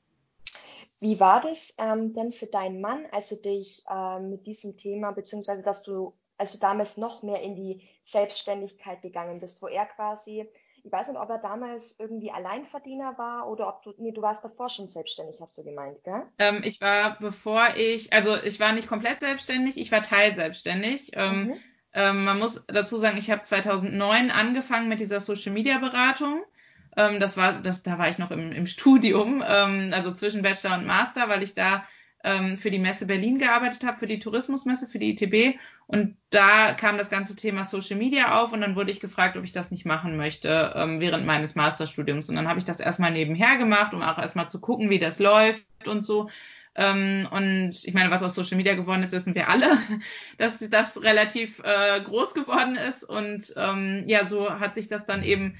Wie war das ähm, denn für deinen Mann, als du dich ähm, mit diesem Thema, beziehungsweise dass du, als du damals noch mehr in die Selbstständigkeit gegangen bist, wo er quasi ich weiß nicht, ob er damals irgendwie Alleinverdiener war oder ob du, nee, du warst davor schon selbstständig, hast du gemeint, gell? Ähm, ich war, bevor ich, also ich war nicht komplett selbstständig, ich war teilselbstständig. Ähm, mhm. ähm, man muss dazu sagen, ich habe 2009 angefangen mit dieser Social Media Beratung. Ähm, das war, das, da war ich noch im, im Studium, ähm, also zwischen Bachelor und Master, weil ich da ähm, für die Messe Berlin gearbeitet habe, für die Tourismusmesse, für die ITB. Und da kam das ganze Thema Social Media auf und dann wurde ich gefragt, ob ich das nicht machen möchte ähm, während meines Masterstudiums. Und dann habe ich das erstmal nebenher gemacht, um auch erstmal zu gucken, wie das läuft und so. Ähm, und ich meine, was aus Social Media geworden ist, wissen wir alle, dass das relativ äh, groß geworden ist. Und ähm, ja, so hat sich das dann eben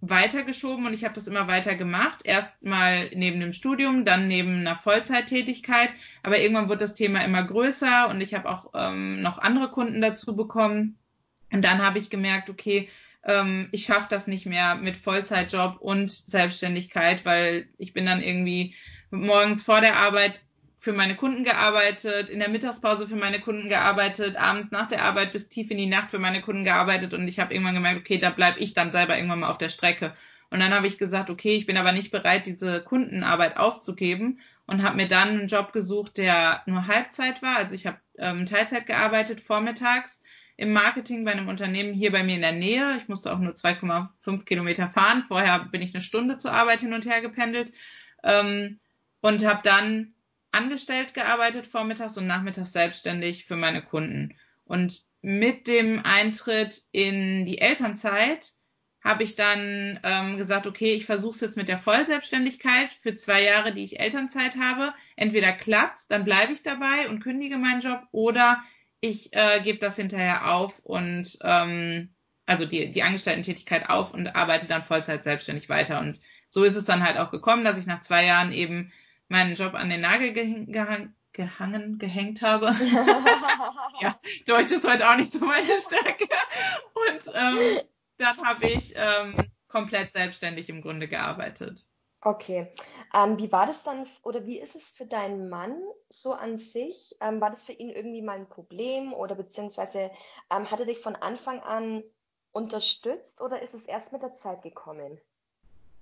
weitergeschoben und ich habe das immer weiter gemacht. Erst mal neben dem Studium, dann neben einer Vollzeittätigkeit. Aber irgendwann wird das Thema immer größer und ich habe auch ähm, noch andere Kunden dazu bekommen. Und dann habe ich gemerkt, okay, ähm, ich schaffe das nicht mehr mit Vollzeitjob und Selbstständigkeit, weil ich bin dann irgendwie morgens vor der Arbeit für meine Kunden gearbeitet, in der Mittagspause für meine Kunden gearbeitet, abends nach der Arbeit bis tief in die Nacht für meine Kunden gearbeitet und ich habe irgendwann gemerkt, okay, da bleibe ich dann selber irgendwann mal auf der Strecke. Und dann habe ich gesagt, okay, ich bin aber nicht bereit, diese Kundenarbeit aufzugeben und habe mir dann einen Job gesucht, der nur Halbzeit war. Also ich habe ähm, Teilzeit gearbeitet, vormittags im Marketing bei einem Unternehmen hier bei mir in der Nähe. Ich musste auch nur 2,5 Kilometer fahren. Vorher bin ich eine Stunde zur Arbeit hin und her gependelt ähm, und habe dann angestellt gearbeitet, vormittags und nachmittags selbstständig für meine Kunden. Und mit dem Eintritt in die Elternzeit habe ich dann ähm, gesagt, okay, ich versuche es jetzt mit der Vollselbstständigkeit für zwei Jahre, die ich Elternzeit habe. Entweder klappt dann bleibe ich dabei und kündige meinen Job, oder ich äh, gebe das hinterher auf und ähm, also die, die Angestellten-Tätigkeit auf und arbeite dann Vollzeit selbstständig weiter. Und so ist es dann halt auch gekommen, dass ich nach zwei Jahren eben meinen Job an den Nagel gehang, gehang, gehangen, gehängt habe. ja, Deutsch ist heute auch nicht so meine Stärke. Und ähm, dann habe ich ähm, komplett selbstständig im Grunde gearbeitet. Okay. Ähm, wie war das dann oder wie ist es für deinen Mann so an sich? Ähm, war das für ihn irgendwie mal ein Problem oder beziehungsweise ähm, hat er dich von Anfang an unterstützt oder ist es erst mit der Zeit gekommen?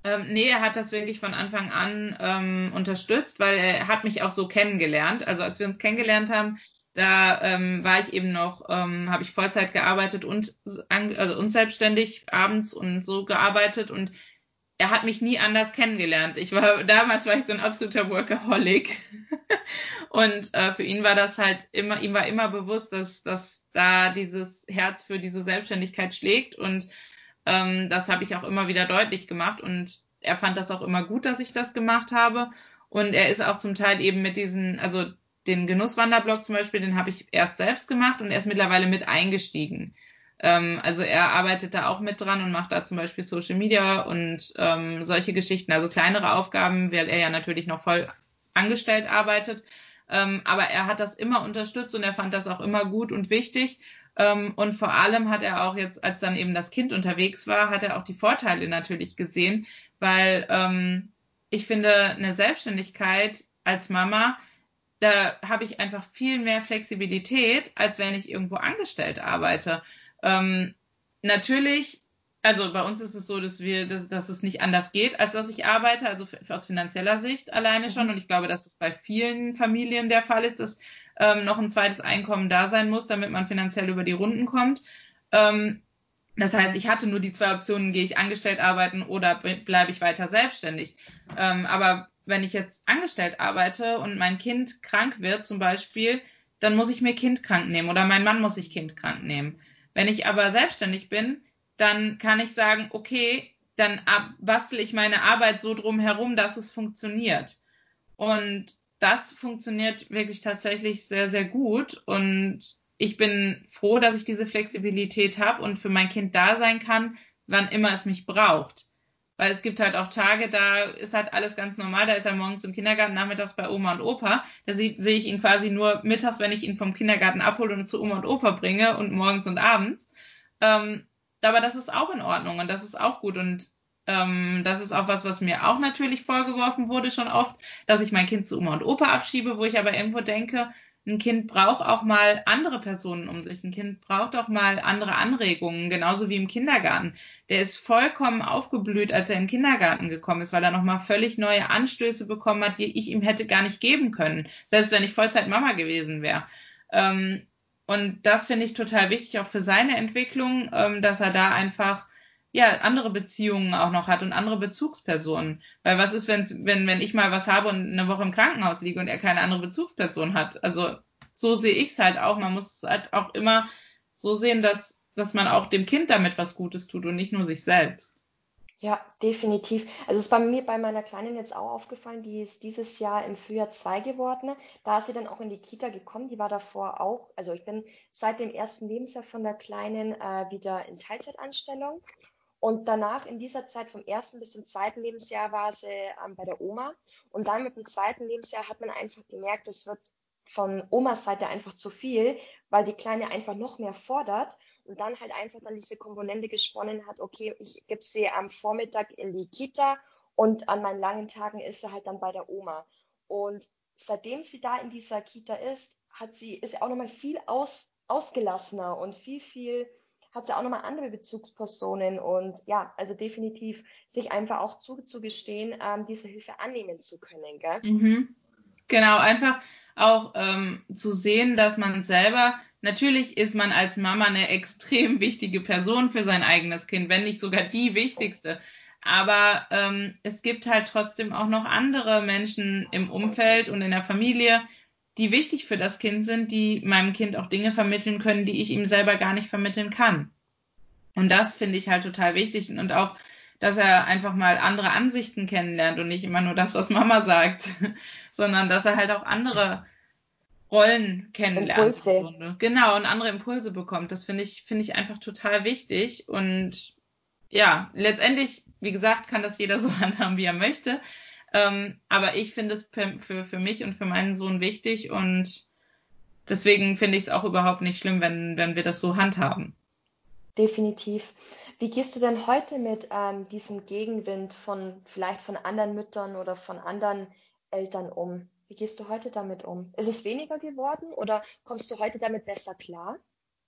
Ähm, nee, er hat das wirklich von Anfang an ähm, unterstützt, weil er hat mich auch so kennengelernt. Also als wir uns kennengelernt haben, da ähm, war ich eben noch, ähm, habe ich Vollzeit gearbeitet und, also und selbstständig abends und so gearbeitet und er hat mich nie anders kennengelernt. Ich war damals war ich so ein absoluter Workaholic und äh, für ihn war das halt immer, ihm war immer bewusst, dass dass da dieses Herz für diese Selbstständigkeit schlägt und ähm, das habe ich auch immer wieder deutlich gemacht und er fand das auch immer gut, dass ich das gemacht habe. Und er ist auch zum Teil eben mit diesen, also den Genusswanderblog zum Beispiel, den habe ich erst selbst gemacht und er ist mittlerweile mit eingestiegen. Ähm, also er arbeitet da auch mit dran und macht da zum Beispiel Social Media und ähm, solche Geschichten, also kleinere Aufgaben, weil er ja natürlich noch voll angestellt arbeitet. Ähm, aber er hat das immer unterstützt und er fand das auch immer gut und wichtig. Ähm, und vor allem hat er auch jetzt, als dann eben das Kind unterwegs war, hat er auch die Vorteile natürlich gesehen, weil ähm, ich finde, eine Selbstständigkeit als Mama, da habe ich einfach viel mehr Flexibilität, als wenn ich irgendwo angestellt arbeite. Ähm, natürlich also bei uns ist es so, dass wir, dass, dass es nicht anders geht, als dass ich arbeite, also aus finanzieller Sicht alleine schon. Mhm. Und ich glaube, dass es bei vielen Familien der Fall ist, dass ähm, noch ein zweites Einkommen da sein muss, damit man finanziell über die Runden kommt. Ähm, das heißt, ich hatte nur die zwei Optionen, gehe ich angestellt arbeiten oder bleibe ich weiter selbstständig. Ähm, aber wenn ich jetzt angestellt arbeite und mein Kind krank wird zum Beispiel, dann muss ich mir Kind krank nehmen oder mein Mann muss sich Kind krank nehmen. Wenn ich aber selbstständig bin, dann kann ich sagen, okay, dann bastel ich meine Arbeit so drum herum, dass es funktioniert. Und das funktioniert wirklich tatsächlich sehr, sehr gut. Und ich bin froh, dass ich diese Flexibilität habe und für mein Kind da sein kann, wann immer es mich braucht. Weil es gibt halt auch Tage, da ist halt alles ganz normal. Da ist er morgens im Kindergarten, nachmittags bei Oma und Opa. Da sehe seh ich ihn quasi nur mittags, wenn ich ihn vom Kindergarten abhole und zu Oma und Opa bringe und morgens und abends. Ähm, aber das ist auch in Ordnung und das ist auch gut und ähm, das ist auch was, was mir auch natürlich vorgeworfen wurde schon oft, dass ich mein Kind zu Oma und Opa abschiebe, wo ich aber irgendwo denke, ein Kind braucht auch mal andere Personen um sich. Ein Kind braucht auch mal andere Anregungen, genauso wie im Kindergarten. Der ist vollkommen aufgeblüht, als er in den Kindergarten gekommen ist, weil er nochmal völlig neue Anstöße bekommen hat, die ich ihm hätte gar nicht geben können, selbst wenn ich Vollzeit Mama gewesen wäre. Ähm, und das finde ich total wichtig auch für seine Entwicklung, ähm, dass er da einfach ja, andere Beziehungen auch noch hat und andere Bezugspersonen. Weil was ist, wenn, wenn, wenn ich mal was habe und eine Woche im Krankenhaus liege und er keine andere Bezugsperson hat? Also so sehe ich es halt auch. Man muss es halt auch immer so sehen, dass, dass man auch dem Kind damit was Gutes tut und nicht nur sich selbst. Ja, definitiv. Also es ist bei mir, bei meiner Kleinen jetzt auch aufgefallen, die ist dieses Jahr im Frühjahr zwei geworden. Da ist sie dann auch in die Kita gekommen. Die war davor auch, also ich bin seit dem ersten Lebensjahr von der Kleinen äh, wieder in Teilzeitanstellung und danach in dieser Zeit vom ersten bis zum zweiten Lebensjahr war sie ähm, bei der Oma. Und dann mit dem zweiten Lebensjahr hat man einfach gemerkt, es wird von Omas Seite einfach zu viel, weil die Kleine einfach noch mehr fordert und dann halt einfach dann diese Komponente gesponnen hat, okay, ich gebe sie am Vormittag in die Kita und an meinen langen Tagen ist sie halt dann bei der Oma. Und seitdem sie da in dieser Kita ist, hat sie, ist sie auch nochmal viel aus, ausgelassener und viel, viel hat sie auch nochmal andere Bezugspersonen und ja, also definitiv sich einfach auch zuzugestehen, ähm, diese Hilfe annehmen zu können. Gell? Mhm. Genau, einfach auch ähm, zu sehen, dass man selber, natürlich ist man als Mama eine extrem wichtige Person für sein eigenes Kind, wenn nicht sogar die wichtigste. Aber ähm, es gibt halt trotzdem auch noch andere Menschen im Umfeld und in der Familie, die wichtig für das Kind sind, die meinem Kind auch Dinge vermitteln können, die ich ihm selber gar nicht vermitteln kann. Und das finde ich halt total wichtig und auch, dass er einfach mal andere Ansichten kennenlernt und nicht immer nur das, was Mama sagt, sondern dass er halt auch andere Rollen kennenlernt. Impulse. Genau, und andere Impulse bekommt. Das finde ich, finde ich einfach total wichtig. Und ja, letztendlich, wie gesagt, kann das jeder so handhaben, wie er möchte. Ähm, aber ich finde es für, für mich und für meinen Sohn wichtig und deswegen finde ich es auch überhaupt nicht schlimm, wenn, wenn wir das so handhaben. Definitiv. Wie gehst du denn heute mit ähm, diesem Gegenwind von vielleicht von anderen Müttern oder von anderen Eltern um? Wie gehst du heute damit um? Ist es weniger geworden oder kommst du heute damit besser klar,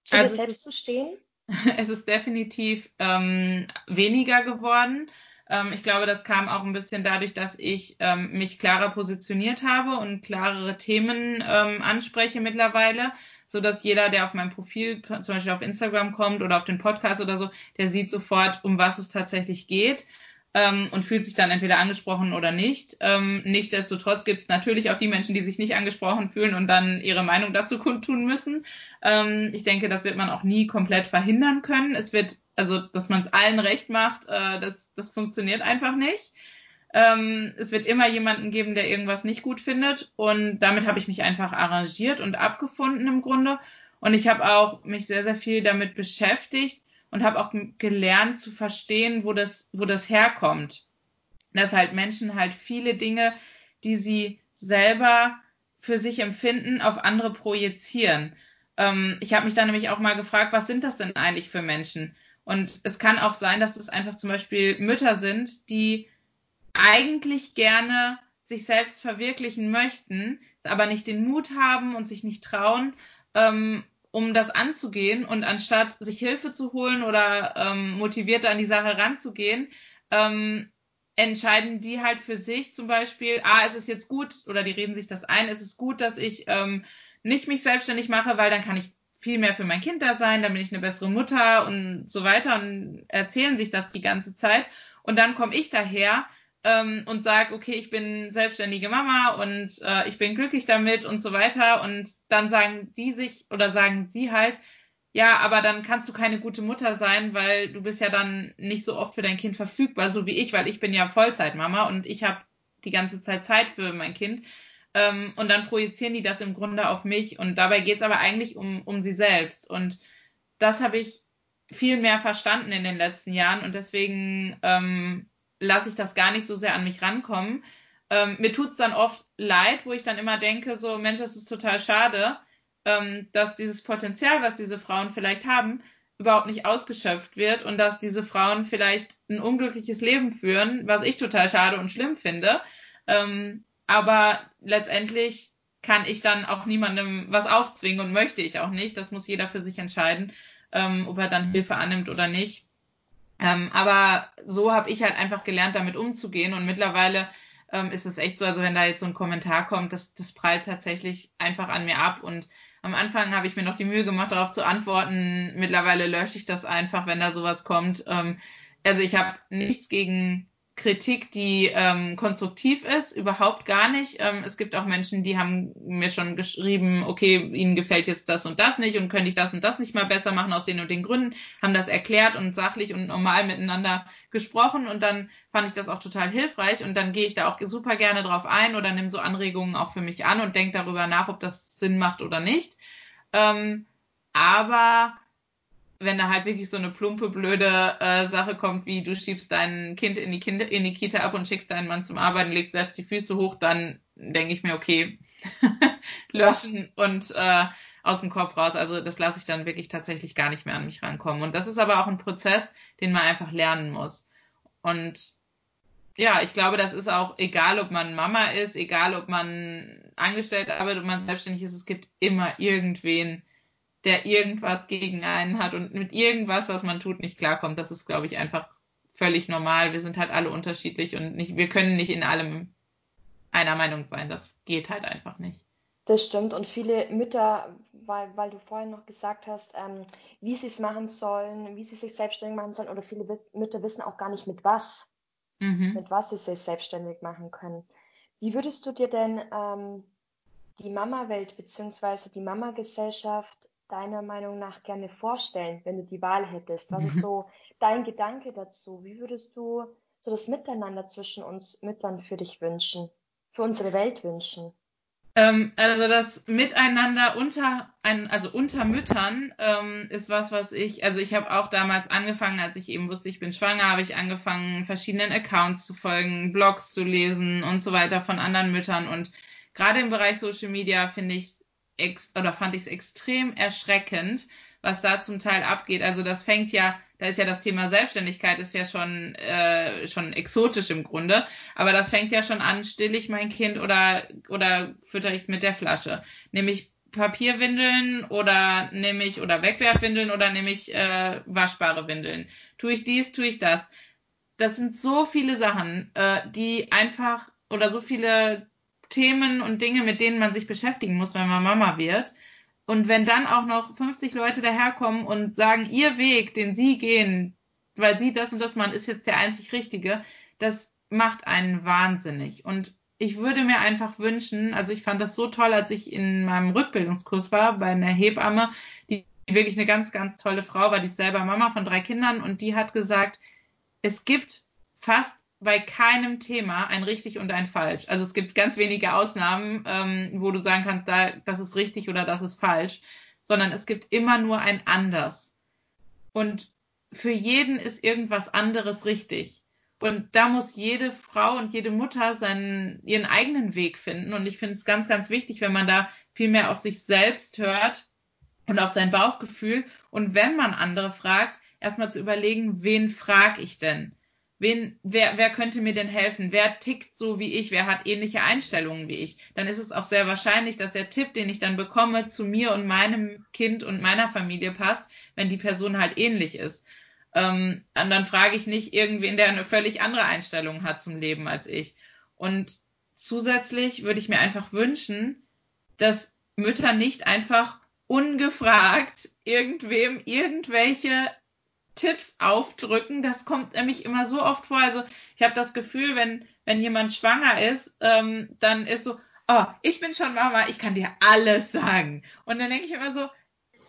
zu also dir selbst ist, zu stehen? Es ist definitiv ähm, weniger geworden. Ähm, ich glaube, das kam auch ein bisschen dadurch, dass ich ähm, mich klarer positioniert habe und klarere Themen ähm, anspreche mittlerweile, so dass jeder, der auf mein Profil zum Beispiel auf Instagram kommt oder auf den Podcast oder so, der sieht sofort, um was es tatsächlich geht ähm, und fühlt sich dann entweder angesprochen oder nicht. Ähm, Nichtsdestotrotz gibt es natürlich auch die Menschen, die sich nicht angesprochen fühlen und dann ihre Meinung dazu kundtun müssen. Ähm, ich denke, das wird man auch nie komplett verhindern können. Es wird, also, dass man es allen recht macht, äh, das, das funktioniert einfach nicht. Ähm, es wird immer jemanden geben, der irgendwas nicht gut findet. Und damit habe ich mich einfach arrangiert und abgefunden im Grunde. Und ich habe auch mich sehr, sehr viel damit beschäftigt, und habe auch gelernt zu verstehen, wo das, wo das herkommt. Dass halt Menschen halt viele Dinge, die sie selber für sich empfinden, auf andere projizieren. Ähm, ich habe mich dann nämlich auch mal gefragt, was sind das denn eigentlich für Menschen? Und es kann auch sein, dass es einfach zum Beispiel Mütter sind, die eigentlich gerne sich selbst verwirklichen möchten, aber nicht den Mut haben und sich nicht trauen ähm, um das anzugehen und anstatt sich Hilfe zu holen oder ähm, motivierter an die Sache ranzugehen, ähm, entscheiden die halt für sich zum Beispiel, ah, ist es jetzt gut, oder die reden sich das ein, ist es gut, dass ich ähm, nicht mich selbstständig mache, weil dann kann ich viel mehr für mein Kind da sein, dann bin ich eine bessere Mutter und so weiter und erzählen sich das die ganze Zeit. Und dann komme ich daher ähm, und sage, okay, ich bin selbstständige Mama und äh, ich bin glücklich damit und so weiter. Und dann sagen die sich oder sagen sie halt, ja, aber dann kannst du keine gute Mutter sein, weil du bist ja dann nicht so oft für dein Kind verfügbar, so wie ich, weil ich bin ja Vollzeitmama und ich habe die ganze Zeit Zeit für mein Kind. Ähm, und dann projizieren die das im Grunde auf mich. Und dabei geht es aber eigentlich um, um sie selbst. Und das habe ich viel mehr verstanden in den letzten Jahren. Und deswegen ähm, lasse ich das gar nicht so sehr an mich rankommen. Ähm, mir tut's dann oft leid, wo ich dann immer denke, so Mensch, das ist total schade, ähm, dass dieses Potenzial, was diese Frauen vielleicht haben, überhaupt nicht ausgeschöpft wird und dass diese Frauen vielleicht ein unglückliches Leben führen, was ich total schade und schlimm finde. Ähm, aber letztendlich kann ich dann auch niemandem was aufzwingen und möchte ich auch nicht. Das muss jeder für sich entscheiden, ähm, ob er dann Hilfe annimmt oder nicht. Ähm, aber so habe ich halt einfach gelernt, damit umzugehen und mittlerweile ähm, ist es echt so, also wenn da jetzt so ein Kommentar kommt, das, das prallt tatsächlich einfach an mir ab und am Anfang habe ich mir noch die Mühe gemacht, darauf zu antworten. Mittlerweile lösche ich das einfach, wenn da sowas kommt. Ähm, also ich habe nichts gegen Kritik, die ähm, konstruktiv ist, überhaupt gar nicht. Ähm, es gibt auch Menschen, die haben mir schon geschrieben, okay, ihnen gefällt jetzt das und das nicht und könnte ich das und das nicht mal besser machen aus den und den Gründen, haben das erklärt und sachlich und normal miteinander gesprochen und dann fand ich das auch total hilfreich und dann gehe ich da auch super gerne drauf ein oder nehme so Anregungen auch für mich an und denke darüber nach, ob das Sinn macht oder nicht. Ähm, aber wenn da halt wirklich so eine plumpe, blöde äh, Sache kommt, wie du schiebst dein Kind in die, Kinder, in die Kita ab und schickst deinen Mann zum Arbeiten, legst selbst die Füße hoch, dann denke ich mir, okay, löschen und äh, aus dem Kopf raus. Also das lasse ich dann wirklich tatsächlich gar nicht mehr an mich rankommen. Und das ist aber auch ein Prozess, den man einfach lernen muss. Und ja, ich glaube, das ist auch egal, ob man Mama ist, egal, ob man angestellt arbeitet, ob man selbstständig ist, es gibt immer irgendwen, der irgendwas gegen einen hat und mit irgendwas, was man tut, nicht klarkommt. Das ist, glaube ich, einfach völlig normal. Wir sind halt alle unterschiedlich und nicht, wir können nicht in allem einer Meinung sein. Das geht halt einfach nicht. Das stimmt. Und viele Mütter, weil, weil du vorhin noch gesagt hast, ähm, wie sie es machen sollen, wie sie sich selbstständig machen sollen, oder viele Mütter wissen auch gar nicht mit was, mhm. mit was sie sich selbstständig machen können. Wie würdest du dir denn ähm, die Mama-Welt bzw. die Mama-Gesellschaft deiner Meinung nach gerne vorstellen, wenn du die Wahl hättest? Was ist mhm. so dein Gedanke dazu? Wie würdest du so das Miteinander zwischen uns Müttern für dich wünschen, für unsere Welt wünschen? Ähm, also das Miteinander unter, also unter Müttern ähm, ist was, was ich, also ich habe auch damals angefangen, als ich eben wusste, ich bin schwanger, habe ich angefangen, verschiedenen Accounts zu folgen, Blogs zu lesen und so weiter von anderen Müttern und gerade im Bereich Social Media finde ich ex oder fand ich es extrem erschreckend, was da zum Teil abgeht. Also das fängt ja, da ist ja das Thema Selbstständigkeit ist ja schon äh, schon exotisch im Grunde, aber das fängt ja schon an, still ich mein Kind oder oder fütter ich es mit der Flasche, nehme ich Papierwindeln oder nehme ich oder Wegwerfwindeln oder nehme ich äh, waschbare Windeln. Tue ich dies, tue ich das. Das sind so viele Sachen, äh, die einfach oder so viele Themen und Dinge, mit denen man sich beschäftigen muss, wenn man Mama wird. Und wenn dann auch noch 50 Leute daherkommen und sagen, ihr Weg, den sie gehen, weil sie das und das machen, ist jetzt der einzig richtige, das macht einen wahnsinnig. Und ich würde mir einfach wünschen, also ich fand das so toll, als ich in meinem Rückbildungskurs war bei einer Hebamme, die wirklich eine ganz, ganz tolle Frau war, die ist selber Mama von drei Kindern und die hat gesagt, es gibt fast bei keinem Thema ein richtig und ein falsch. Also es gibt ganz wenige Ausnahmen, ähm, wo du sagen kannst, da, das ist richtig oder das ist falsch, sondern es gibt immer nur ein anders. Und für jeden ist irgendwas anderes richtig. Und da muss jede Frau und jede Mutter seinen, ihren eigenen Weg finden. Und ich finde es ganz, ganz wichtig, wenn man da viel mehr auf sich selbst hört und auf sein Bauchgefühl. Und wenn man andere fragt, erstmal zu überlegen, wen frage ich denn? Wen, wer, wer könnte mir denn helfen? Wer tickt so wie ich? Wer hat ähnliche Einstellungen wie ich? Dann ist es auch sehr wahrscheinlich, dass der Tipp, den ich dann bekomme, zu mir und meinem Kind und meiner Familie passt, wenn die Person halt ähnlich ist. Ähm, und dann frage ich nicht irgendwen, der eine völlig andere Einstellung hat zum Leben als ich. Und zusätzlich würde ich mir einfach wünschen, dass Mütter nicht einfach ungefragt irgendwem irgendwelche Tipps aufdrücken. Das kommt nämlich immer so oft vor. Also ich habe das Gefühl, wenn, wenn jemand schwanger ist, ähm, dann ist so, oh, ich bin schon Mama, ich kann dir alles sagen. Und dann denke ich immer so,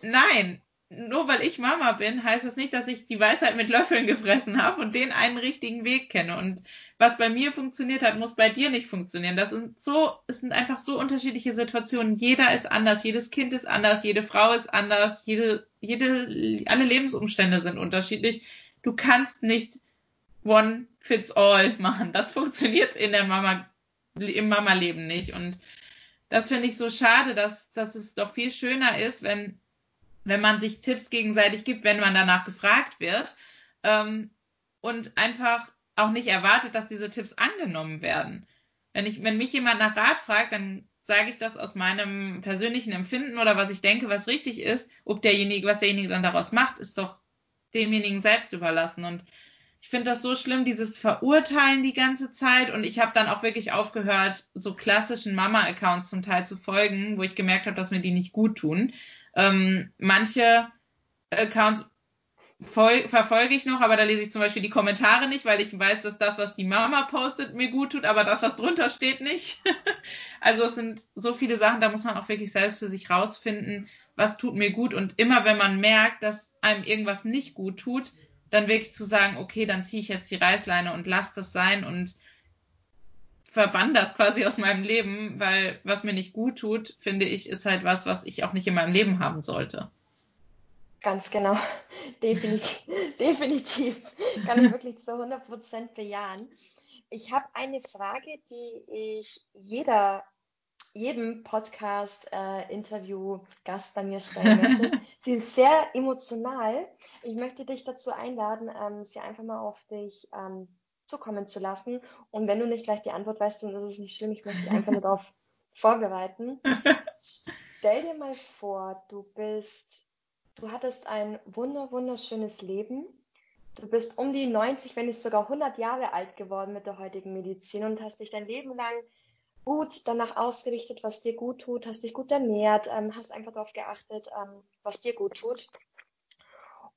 nein, nur weil ich Mama bin, heißt das nicht, dass ich die Weisheit mit Löffeln gefressen habe und den einen richtigen Weg kenne. Und was bei mir funktioniert hat, muss bei dir nicht funktionieren. Das sind so, es sind einfach so unterschiedliche Situationen. Jeder ist anders, jedes Kind ist anders, jede Frau ist anders, jede, jede, alle Lebensumstände sind unterschiedlich. Du kannst nicht one fits all machen. Das funktioniert in der Mama, im Mama-Leben nicht. Und das finde ich so schade, dass, dass es doch viel schöner ist, wenn wenn man sich Tipps gegenseitig gibt, wenn man danach gefragt wird ähm, und einfach auch nicht erwartet, dass diese Tipps angenommen werden. Wenn ich, wenn mich jemand nach Rat fragt, dann sage ich das aus meinem persönlichen Empfinden oder was ich denke, was richtig ist. Ob derjenige, was derjenige dann daraus macht, ist doch demjenigen selbst überlassen. Und ich finde das so schlimm, dieses Verurteilen die ganze Zeit. Und ich habe dann auch wirklich aufgehört, so klassischen Mama-Accounts zum Teil zu folgen, wo ich gemerkt habe, dass mir die nicht gut tun. Ähm, manche Accounts verfolge ich noch, aber da lese ich zum Beispiel die Kommentare nicht, weil ich weiß, dass das, was die Mama postet, mir gut tut, aber das, was drunter steht, nicht. also es sind so viele Sachen, da muss man auch wirklich selbst für sich rausfinden, was tut mir gut. Und immer wenn man merkt, dass einem irgendwas nicht gut tut, dann wirklich zu sagen, okay, dann ziehe ich jetzt die Reißleine und lass das sein und verbann das quasi aus meinem Leben, weil was mir nicht gut tut, finde ich, ist halt was, was ich auch nicht in meinem Leben haben sollte. Ganz genau, definitiv, definitiv. Kann ich wirklich zu 100 Prozent bejahen. Ich habe eine Frage, die ich jeder, jedem Podcast-Interview-Gast äh, bei mir stellen möchte. sie ist sehr emotional. Ich möchte dich dazu einladen, ähm, sie einfach mal auf dich ähm, zukommen zu lassen. Und wenn du nicht gleich die Antwort weißt, dann ist es nicht schlimm. Ich möchte dich einfach nur darauf vorbereiten. Stell dir mal vor, du bist Du hattest ein wunder, wunderschönes Leben. Du bist um die 90, wenn nicht sogar 100 Jahre alt geworden mit der heutigen Medizin und hast dich dein Leben lang gut danach ausgerichtet, was dir gut tut, hast dich gut ernährt, ähm, hast einfach darauf geachtet, ähm, was dir gut tut.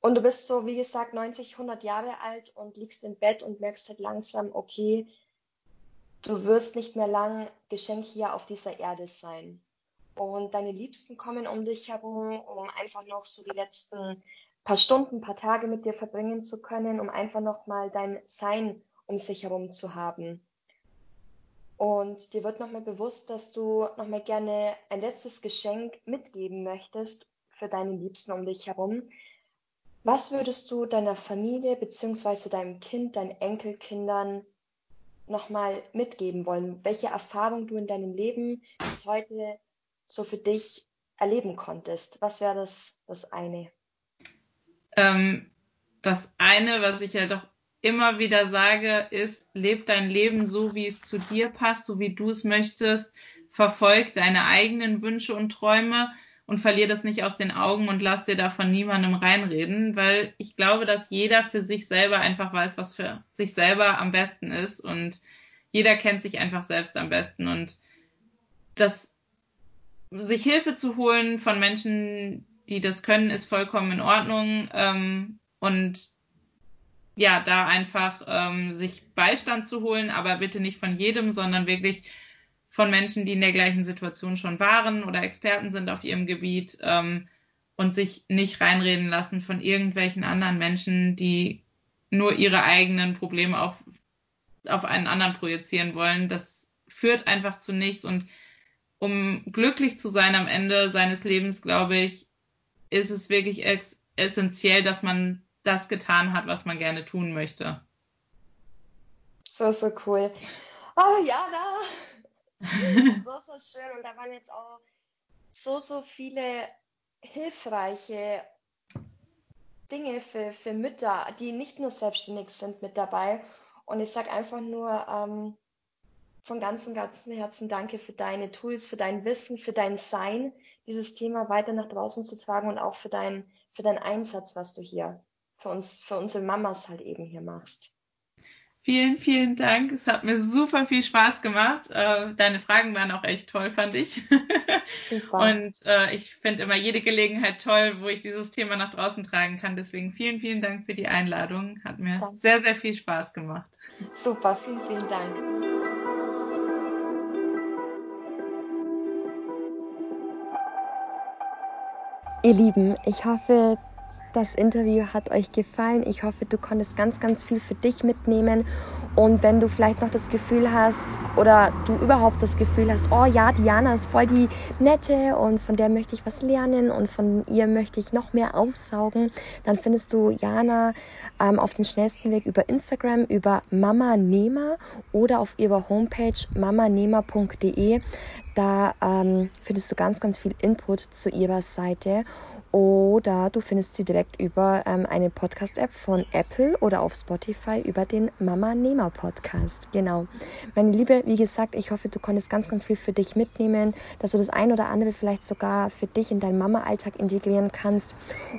Und du bist so, wie gesagt, 90, 100 Jahre alt und liegst im Bett und merkst halt langsam, okay, du wirst nicht mehr lang Geschenk hier auf dieser Erde sein und deine Liebsten kommen um dich herum, um einfach noch so die letzten paar Stunden, paar Tage mit dir verbringen zu können, um einfach noch mal dein Sein um sich herum zu haben. Und dir wird nochmal bewusst, dass du nochmal gerne ein letztes Geschenk mitgeben möchtest für deine Liebsten um dich herum. Was würdest du deiner Familie bzw. deinem Kind, deinen Enkelkindern nochmal mitgeben wollen? Welche Erfahrung du in deinem Leben bis heute so für dich erleben konntest? Was wäre das, das eine? Ähm, das eine, was ich ja doch immer wieder sage, ist, leb dein Leben so, wie es zu dir passt, so wie du es möchtest. Verfolg deine eigenen Wünsche und Träume und verlier das nicht aus den Augen und lass dir davon niemandem reinreden, weil ich glaube, dass jeder für sich selber einfach weiß, was für sich selber am besten ist und jeder kennt sich einfach selbst am besten und das sich Hilfe zu holen von Menschen, die das können, ist vollkommen in Ordnung. Ähm, und ja, da einfach ähm, sich Beistand zu holen, aber bitte nicht von jedem, sondern wirklich von Menschen, die in der gleichen Situation schon waren oder Experten sind auf ihrem Gebiet ähm, und sich nicht reinreden lassen von irgendwelchen anderen Menschen, die nur ihre eigenen Probleme auf, auf einen anderen projizieren wollen. Das führt einfach zu nichts und um glücklich zu sein am Ende seines Lebens, glaube ich, ist es wirklich essentiell, dass man das getan hat, was man gerne tun möchte. So, so cool. Oh ja, da. So, so schön. Und da waren jetzt auch so, so viele hilfreiche Dinge für, für Mütter, die nicht nur selbstständig sind, mit dabei. Und ich sage einfach nur, ähm, von ganzem, ganzem Herzen danke für deine Tools, für dein Wissen, für dein Sein, dieses Thema weiter nach draußen zu tragen und auch für dein, für deinen Einsatz, was du hier für uns, für unsere Mamas halt eben hier machst. Vielen, vielen Dank. Es hat mir super viel Spaß gemacht. Äh, deine Fragen waren auch echt toll, fand ich. Super. Und äh, ich finde immer jede Gelegenheit toll, wo ich dieses Thema nach draußen tragen kann. Deswegen vielen, vielen Dank für die Einladung. Hat mir Danke. sehr, sehr viel Spaß gemacht. Super, vielen, vielen Dank. Ihr Lieben, ich hoffe, das Interview hat euch gefallen. Ich hoffe, du konntest ganz, ganz viel für dich mitnehmen. Und wenn du vielleicht noch das Gefühl hast oder du überhaupt das Gefühl hast, oh ja, Diana ist voll die nette und von der möchte ich was lernen und von ihr möchte ich noch mehr aufsaugen, dann findest du Jana ähm, auf den schnellsten Weg über Instagram, über Mama Nehmer oder auf ihrer Homepage mamanehmer.de. Da ähm, findest du ganz, ganz viel Input zu ihrer Seite oder du findest sie direkt über ähm, eine Podcast-App von Apple oder auf Spotify über den Mama Nehmer Podcast. Genau. Meine Liebe, wie gesagt, ich hoffe, du konntest ganz, ganz viel für dich mitnehmen, dass du das ein oder andere vielleicht sogar für dich in deinen Mama-Alltag integrieren kannst.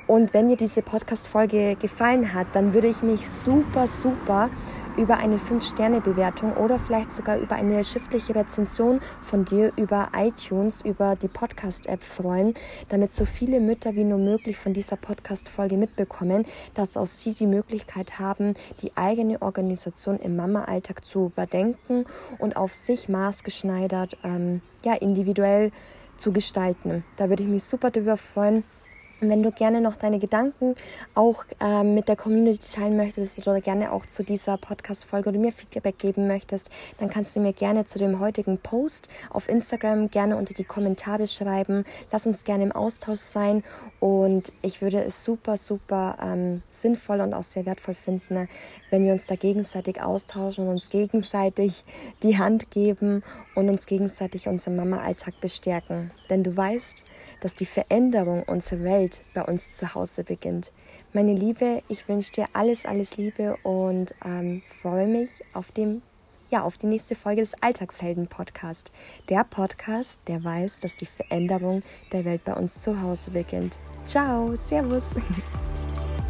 Und wenn dir diese Podcast-Folge gefallen hat, dann würde ich mich super, super über eine 5-Sterne-Bewertung oder vielleicht sogar über eine schriftliche Rezension von dir über iTunes, über die Podcast-App freuen, damit so viele Mütter wie nur möglich von dieser Podcast-Folge mitbekommen, dass auch sie die Möglichkeit haben, die eigene Organisation im Mama-Alltag zu überdenken und auf sich maßgeschneidert, ähm, ja, individuell zu gestalten. Da würde ich mich super darüber freuen. Wenn du gerne noch deine Gedanken auch ähm, mit der Community teilen möchtest oder gerne auch zu dieser Podcast-Folge oder mir Feedback geben möchtest, dann kannst du mir gerne zu dem heutigen Post auf Instagram gerne unter die Kommentare schreiben. Lass uns gerne im Austausch sein und ich würde es super, super ähm, sinnvoll und auch sehr wertvoll finden, wenn wir uns da gegenseitig austauschen und uns gegenseitig die Hand geben und uns gegenseitig unseren Mama-Alltag bestärken. Denn du weißt, dass die Veränderung unserer Welt bei uns zu Hause beginnt. Meine Liebe, ich wünsche dir alles, alles Liebe und ähm, freue mich auf dem ja, auf die nächste Folge des Alltagshelden Podcast. Der Podcast, der weiß, dass die Veränderung der Welt bei uns zu Hause beginnt. Ciao, Servus.